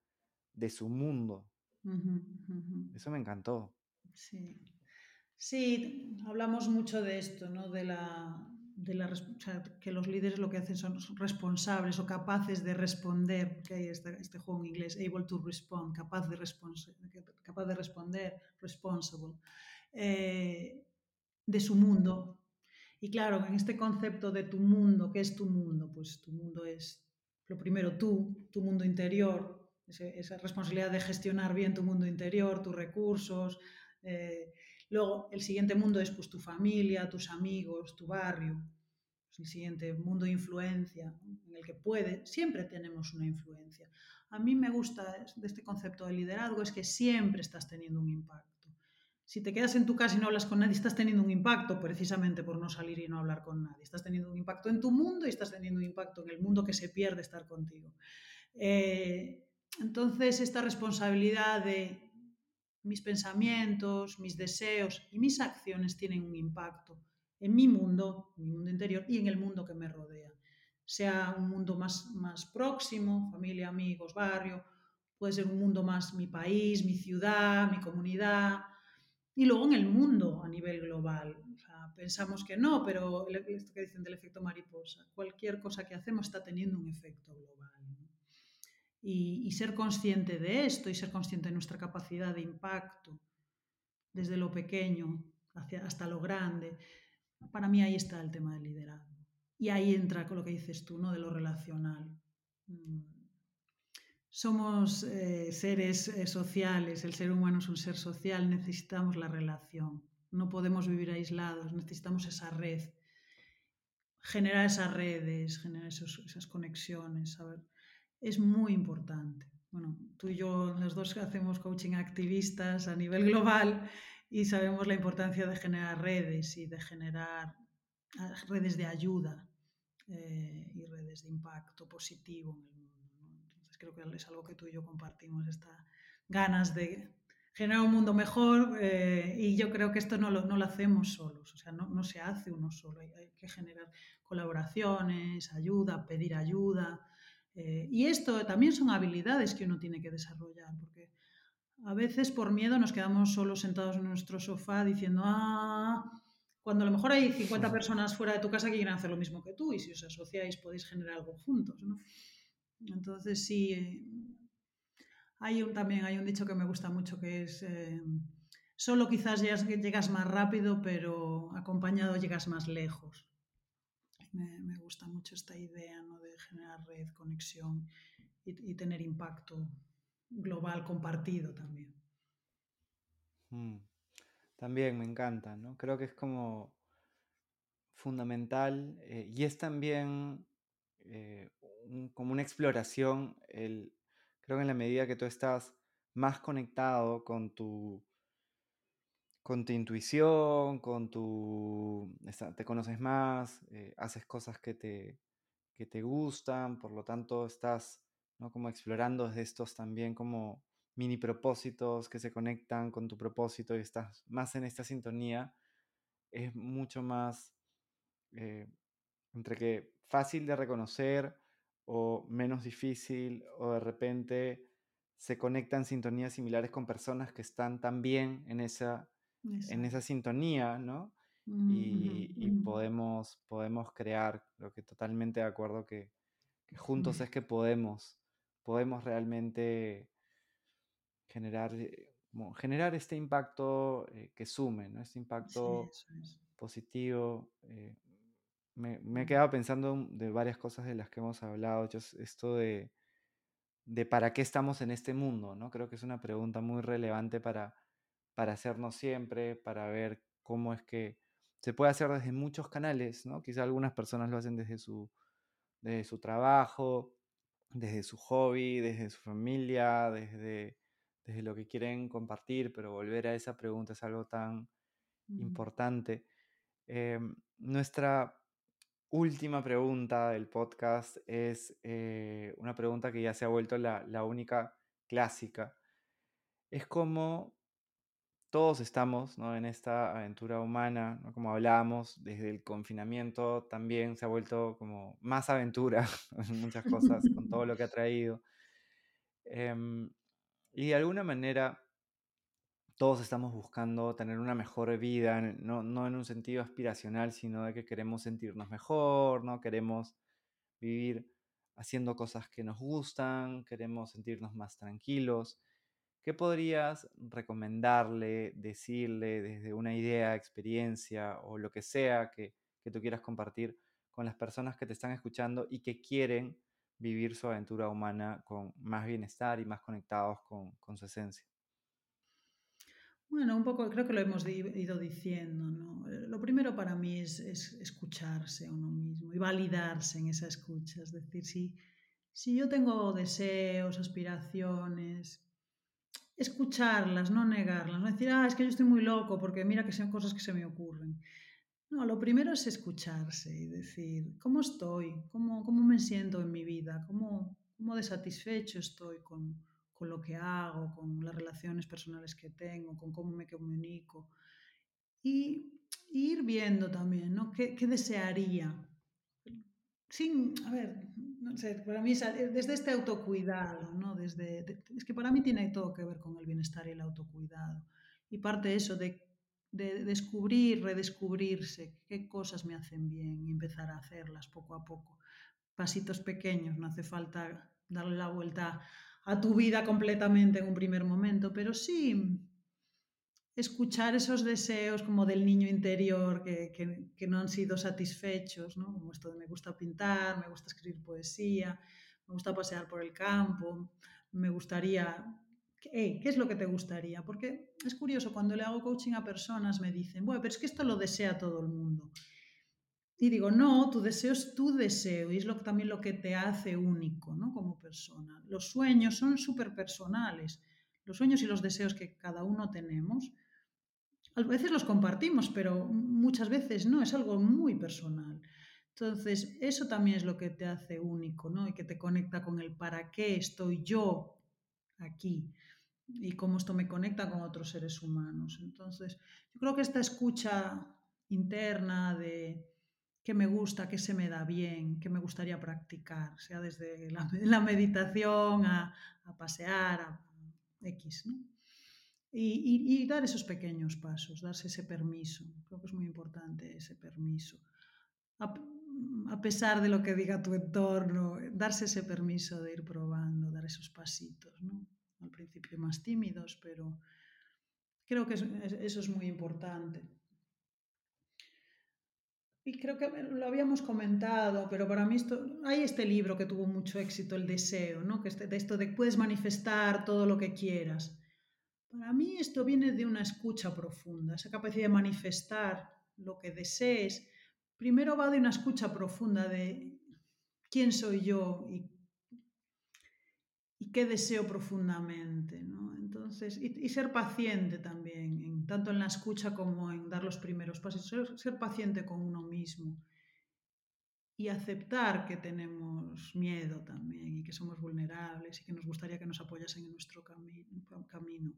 de su mundo. Uh -huh, uh -huh. Eso me encantó. Sí. Sí, hablamos mucho de esto, ¿no? De la, de la, o sea, que los líderes lo que hacen son responsables o capaces de responder, que hay este, este juego en inglés, able to respond, capaz de, capaz de responder, responsible, eh, de su mundo. Y claro, en este concepto de tu mundo, ¿qué es tu mundo? Pues tu mundo es, lo primero, tú, tu mundo interior, esa responsabilidad de gestionar bien tu mundo interior, tus recursos, eh, Luego, el siguiente mundo es pues, tu familia, tus amigos, tu barrio. Pues, el siguiente mundo de influencia, en el que puede, siempre tenemos una influencia. A mí me gusta de este concepto de liderazgo es que siempre estás teniendo un impacto. Si te quedas en tu casa y no hablas con nadie, estás teniendo un impacto precisamente por no salir y no hablar con nadie. Estás teniendo un impacto en tu mundo y estás teniendo un impacto en el mundo que se pierde estar contigo. Eh, entonces, esta responsabilidad de mis pensamientos, mis deseos y mis acciones tienen un impacto en mi mundo, en mi mundo interior y en el mundo que me rodea. Sea un mundo más, más próximo, familia, amigos, barrio, puede ser un mundo más mi país, mi ciudad, mi comunidad, y luego en el mundo a nivel global. pensamos que no, pero esto que dicen del efecto mariposa, cualquier cosa que hacemos está teniendo un efecto global. Y, ser consciente de esto y ser consciente de nuestra capacidad de impacto desde lo pequeño hacia, hasta lo grande, para mí ahí está el tema del liderazgo. Y ahí entra con lo que dices tú, ¿no? De lo relacional. Mm. Somos eh, seres eh, sociales, el ser humano es un ser social, necesitamos la relación. No podemos vivir aislados, necesitamos esa red. Generar esas redes, generar esas conexiones, ¿saber? Es muy importante. Bueno, tú y yo, los dos hacemos coaching activistas a nivel global y sabemos la importancia de generar redes y de generar ah, redes de ayuda eh, y redes de impacto positivo en el mundo. Entonces creo que es algo que tú y yo compartimos, estas ganas de generar un mundo mejor eh, y yo creo que esto no lo, no lo hacemos solos, o sea, no, no se hace uno solo, hay, hay, que generar colaboraciones, ayuda, pedir ayuda. Eh, y esto también son habilidades que uno tiene que desarrollar, porque a veces por miedo nos quedamos solos sentados en nuestro sofá diciendo, ah, cuando a lo mejor hay 50 personas fuera de tu casa que quieren hacer lo mismo que tú y si os asociáis podéis generar algo juntos. ¿no? Entonces sí, eh, hay un, también hay un dicho que me gusta mucho que es, eh, solo quizás llegas, llegas, más rápido, pero acompañado llegas más lejos. Me, gusta mucho esta idea ¿no? de generar red, conexión y, y tener impacto global compartido también. Mm. También me encanta, ¿no? Creo que es como fundamental eh, y es también eh, como una exploración, el, creo que en la medida que tú estás más conectado con tu, con tu intuición, con tu, te conoces más, eh, haces cosas que te, que te gustan, por lo tanto estás ¿no? Como explorando desde estos también como mini propósitos que se conectan con tu propósito y estás más en esta sintonía, es mucho más eh, entre que fácil de reconocer o menos difícil o de repente se conectan sintonías similares con personas que están también en esa, en esa sintonía, ¿no? y, y podemos, podemos crear, lo que totalmente de acuerdo que, que juntos es que podemos podemos realmente generar, eh, generar este impacto eh, que sume, ¿no? este impacto positivo. Eh, me, me, he quedado pensando de varias cosas de las que hemos hablado, esto de, de para qué estamos en este mundo, ¿no? Creo que es una pregunta muy relevante para, para hacernos siempre, para ver cómo es que se puede hacer desde muchos canales, ¿no? Quizá algunas personas lo hacen desde su, desde su trabajo, desde su hobby, desde su familia, desde, desde lo que quieren compartir, pero volver a esa pregunta es algo tan importante. Em, nuestra última pregunta del podcast es eh, una pregunta que ya se ha vuelto la, la única clásica. Es como todos estamos ¿no? en esta aventura humana, ¿no? como hablábamos, desde el confinamiento también se ha vuelto como más aventura en muchas cosas, con todo lo que ha traído. Em, y de alguna manera todos estamos buscando tener una mejor vida, no, no, en un sentido aspiracional, sino de que queremos sentirnos mejor, ¿no? queremos vivir haciendo cosas que nos gustan, queremos sentirnos más tranquilos. ¿Qué podrías recomendarle, decirle desde una idea, experiencia o lo que sea que, que, tú quieras compartir con las personas que te están escuchando y que quieren vivir su aventura humana con más bienestar y más conectados con, con su esencia? Bueno, un poco creo que lo hemos ido diciendo. Eh, lo primero para mí es, es, escucharse a uno mismo y validarse en esa escucha. Es decir, si, si yo tengo deseos, aspiraciones, escucharlas, no negarlas, no decir, ah, es que yo estoy muy loco porque mira que son cosas que se me ocurren. No, lo primero es escucharse y decir, ¿cómo estoy? ¿Cómo, cómo me siento en mi vida? ¿Cómo, cómo desatisfecho estoy con, con lo que hago, con las relaciones personales que tengo, con cómo me comunico? Y, y ir viendo también, ¿no? ¿Qué, ¿Qué, desearía? Sin, a ver, no sé, para mí desde este autocuidado, ¿no? Desde, es que para mí tiene todo que ver con el bienestar y el autocuidado. Y parte eso, de, de descubrir, redescubrirse qué cosas me hacen bien y empezar a hacerlas poco a poco. Pasitos pequeños, no hace falta darle la vuelta a tu vida completamente en un primer momento, pero sí escuchar esos deseos como del niño interior que, que, no han sido satisfechos, ¿no? como esto de me gusta pintar, me gusta escribir poesía, me gusta pasear por el campo, me gustaría... Hey, ¿Qué es lo que te gustaría? Porque es curioso, cuando le hago coaching a personas me dicen, bueno, pero es que esto lo desea todo el mundo. Y digo, no, tu deseo es tu deseo y es lo, también lo que te hace único ¿no? como persona. Los sueños son súper personales. Los sueños y los deseos que cada uno tenemos a veces los compartimos, pero muchas veces no, es algo muy personal. Entonces, eso también es lo que te hace único, ¿no? Y que te conecta con el para qué estoy yo aquí y cómo esto me conecta con otros seres humanos. Entonces, yo creo que esta escucha interna de qué me gusta, qué se me da bien, qué me gustaría practicar, sea desde la, meditación a, a pasear, a X, ¿no? Y, y, dar esos pequeños pasos, darse ese permiso. Creo que es muy importante ese permiso. A, a, pesar de lo que diga tu entorno, darse ese permiso de ir probando, dar esos pasitos, ¿no? Al principio más tímidos, pero creo que eso es muy importante. Y creo que lo habíamos comentado, pero para mí esto, hay este libro que tuvo mucho éxito, El Deseo, ¿no? que este, de esto de puedes manifestar todo lo que quieras. Para mí esto viene de una escucha profunda, esa capacidad de manifestar lo que desees. Primero va de una escucha profunda de quién soy yo y, y qué deseo profundamente. ¿no? Entonces, y, y, ser paciente también, en, tanto en la escucha como en dar los primeros pasos, ser, paciente con uno mismo y aceptar que tenemos miedo también y que somos vulnerables y que nos gustaría que nos apoyasen en nuestro cami camino.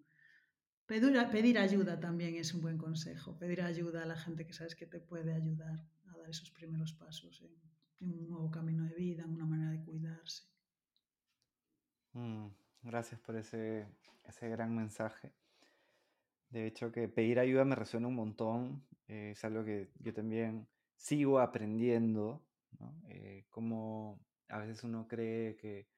Pedir, ayuda también es un buen consejo. Pedir ayuda a la gente que sabes que te puede ayudar a dar esos primeros pasos en, en un nuevo camino de vida, en una manera de cuidarse. Mm, gracias por ese, ese gran mensaje. De hecho, que pedir ayuda me resuena un montón. Eh, es algo que yo también sigo aprendiendo. ¿no? Eh, como a veces uno cree que,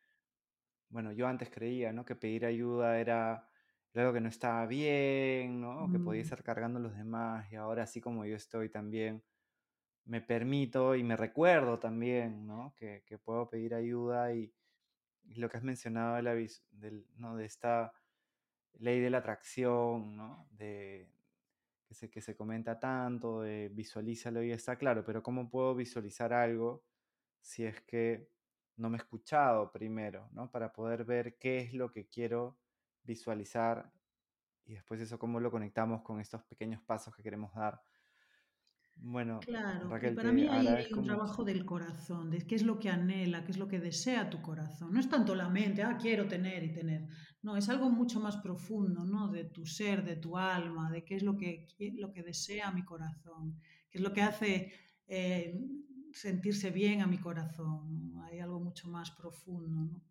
bueno, yo antes creía ¿no? que pedir ayuda era algo que no estaba bien, ¿no? Que podía Mm. estar cargando a los demás y ahora así como yo estoy también, me permito y me recuerdo también, ¿no? Que, que puedo pedir ayuda y, y lo que has mencionado de, la, del, ¿no? de esta ley de la atracción, ¿no? De, que, se, que se comenta tanto, de visualízalo y está claro, pero ¿cómo puedo visualizar algo si es que no me he escuchado primero, ¿no? Para poder ver qué es lo que quiero visualizar y después eso cómo lo conectamos con estos pequeños pasos que queremos dar. Bueno, Claro, Raquel, para mí ahí hay un trabajo del corazón, de qué es lo que anhela, qué es lo que desea tu corazón. No es tanto la mente, ah, quiero tener y tener. No, es algo mucho más profundo, ¿no? De tu ser, de tu alma, de qué es lo que, lo que desea mi corazón, qué es lo que hace eh, sentirse bien a mi corazón. ¿no? Hay algo mucho más profundo, ¿no?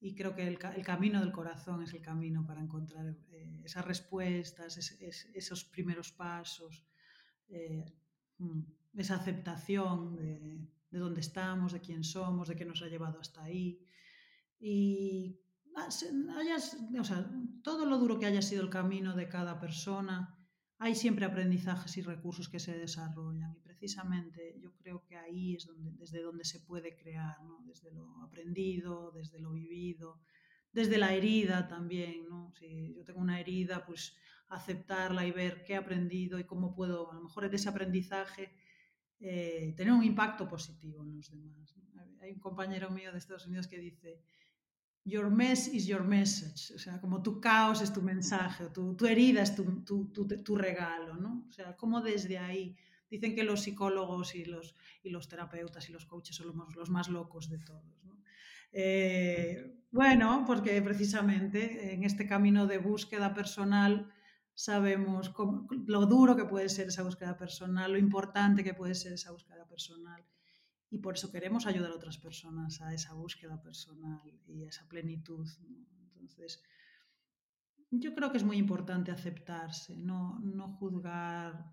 Y creo que el, el, camino del corazón es el camino para encontrar eh, esas respuestas, es, es, esos primeros pasos. Eh, esa aceptación de, de, dónde estamos, de quién somos, de qué nos ha llevado hasta ahí. Y hayas, o sea, todo lo duro que haya sido el camino de cada persona, hay siempre aprendizajes y recursos que se desarrollan. Y precisamente yo creo que ahí es desde donde se puede crear, ¿no? desde lo aprendido, desde lo vivido, desde la herida también. ¿no? Si yo tengo una herida, pues aceptarla y ver qué he aprendido y cómo puedo, a lo mejor de ese aprendizaje, eh, tener un impacto positivo en los demás. Hay un compañero mío de Estados Unidos que dice, Your mess is your message, o sea, como tu caos es tu mensaje, tu, tu herida es tu, tu, tu, regalo, ¿no? O sea, como desde ahí, dicen que los psicólogos y los, y los terapeutas y los coaches son los, los más locos de todos, ¿no? Eh, bueno, porque precisamente en este camino de búsqueda personal sabemos lo duro que puede ser esa búsqueda personal, lo importante que puede ser esa búsqueda personal. y por eso queremos ayudar a otras personas a esa búsqueda personal y a esa plenitud. Entonces, yo creo que es muy importante aceptarse, no, no juzgar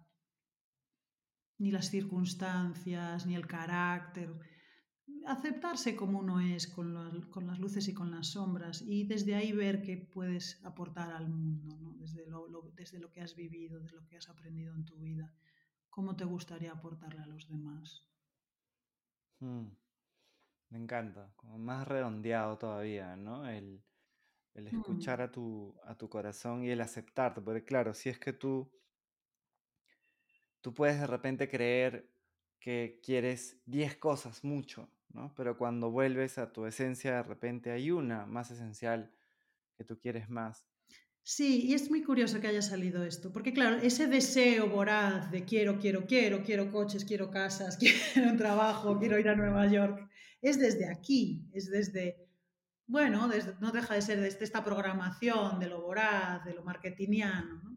ni las circunstancias, ni el carácter. Aceptarse como uno es, con, las luces y con las sombras, y desde ahí ver qué puedes aportar al mundo, desde, lo, desde lo que has vivido, desde lo que has aprendido en tu vida, cómo te gustaría aportarle a los demás. Hmm. Me encanta, como más redondeado todavía, ¿no? El, el mm. escuchar a tu, a tu corazón y el aceptarte, porque claro, si es que tú, tú puedes de repente creer que quieres 10 cosas mucho, ¿no? Pero cuando vuelves a tu esencia, de repente hay una más esencial que tú quieres más. Sí, y es muy curioso que haya salido esto, porque claro, ese deseo voraz de quiero, quiero, quiero, quiero coches, quiero casas, quiero un trabajo, quiero ir a Nueva York, es desde aquí, es desde bueno, no deja de ser desde esta programación de lo voraz, de lo marketingiano.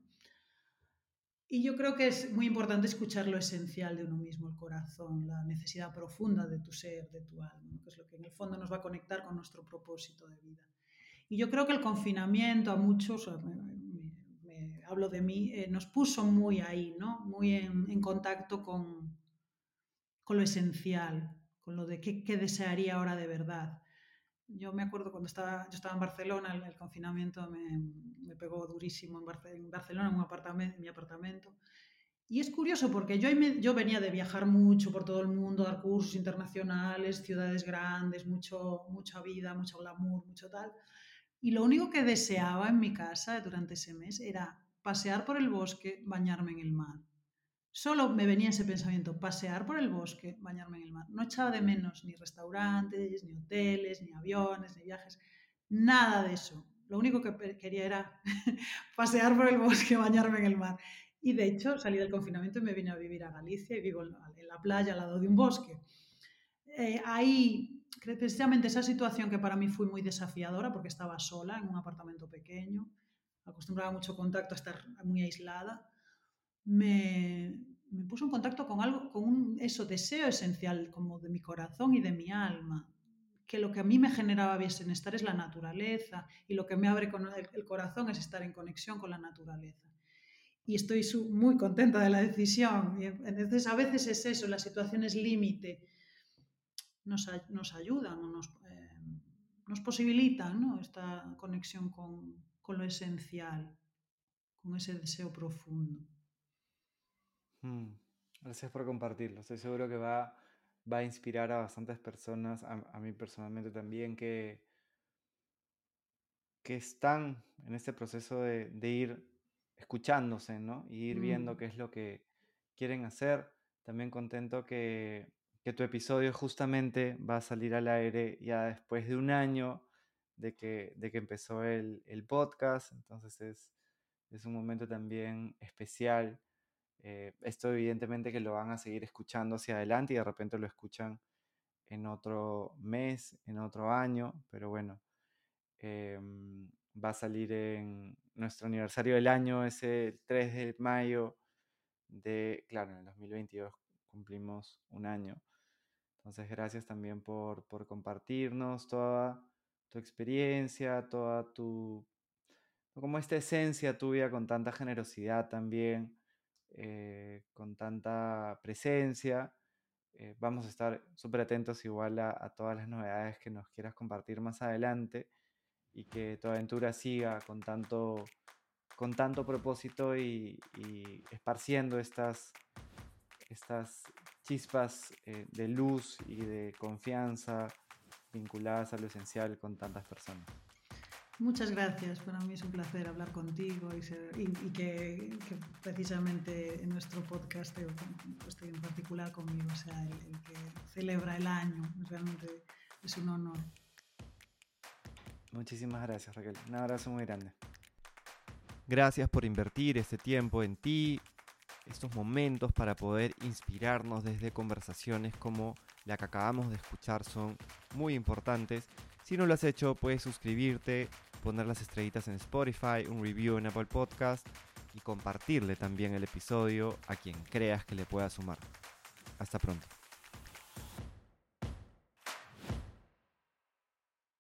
Y yo creo que es muy importante escuchar lo esencial de uno mismo, el corazón, la necesidad profunda de tu ser, de tu alma, que es lo que en el fondo nos va a conectar con nuestro propósito de vida. Y yo creo que el confinamiento a muchos, me, hablo de mí, eh, nos puso muy ahí, ¿no? muy en, contacto con, con, lo esencial, con lo de qué, qué desearía ahora de verdad. Yo me acuerdo cuando estaba, yo estaba en Barcelona, el, confinamiento me, me, pegó durísimo en, en Barcelona, en, un apartamento, en mi apartamento. Y es curioso porque yo, yo venía de viajar mucho por todo el mundo, dar cursos internacionales, ciudades grandes, mucho, mucha vida, mucho glamour, mucho tal. Y lo único que deseaba en mi casa durante ese mes era pasear por el bosque, bañarme en el mar. Solo me venía ese pensamiento, pasear por el bosque, bañarme en el mar. No echaba de menos ni restaurantes, ni hoteles, ni aviones, ni viajes, nada de eso. Lo único que quería era pasear por el bosque, bañarme en el mar. Y de hecho salí del confinamiento y me vine a vivir a Galicia y vivo en la playa al lado de un bosque. Eh, ahí, precisamente esa situación que para mí fue muy desafiadora porque estaba sola en un apartamento pequeño, acostumbraba mucho contacto a estar muy aislada me, me puso en contacto con algo, con un eso, deseo esencial como de mi corazón y de mi alma, que lo que a mí me generaba bienestar es la naturaleza y lo que me abre con el, corazón es estar en conexión con la naturaleza. Y estoy muy contenta de la decisión. entonces a veces es eso, las situaciones límite nos, nos ayudan nos, eh, nos posibilitan ¿no? esta conexión con, con lo esencial, con ese deseo profundo. Mm, gracias por compartirlo. Estoy seguro que va, va a inspirar a bastantes personas, a, mí personalmente también, que, que están en este proceso de, ir escuchándose, ¿no? Y ir viendo mm. qué es lo que quieren hacer. También contento que, que tu episodio justamente va a salir al aire ya después de un año de que, de que empezó el, el podcast. Entonces es, es un momento también especial eh, esto evidentemente que lo van a seguir escuchando hacia adelante y de repente lo escuchan en otro mes, en otro año, pero bueno, em, va a salir en nuestro aniversario del año, ese 3 de mayo de, claro, en el 2022 cumplimos un año. Entonces, gracias también por, por compartirnos toda tu experiencia, toda tu, como esta esencia tuya con tanta generosidad también. Eh, con tanta presencia. Eh, vamos a estar súper atentos igual a, todas las novedades que nos quieras compartir más adelante y que tu aventura siga con tanto, con tanto propósito y, esparciendo estas, estas chispas eh, de luz y de confianza vinculadas a lo esencial con tantas personas. Muchas gracias, para mí es un placer hablar contigo y, que, precisamente en nuestro podcast, estoy en particular conmigo, sea, el, que celebra el año, realmente es un honor. Muchísimas gracias Raquel, un abrazo muy grande. Gracias por invertir este tiempo en ti, estos momentos para poder inspirarnos desde conversaciones como la que acabamos de escuchar son muy importantes. Si no lo has hecho, puedes suscribirte poner las estrellitas en Spotify, un review en Apple Podcast y compartirle también el episodio a quien creas que le pueda sumar. Hasta pronto.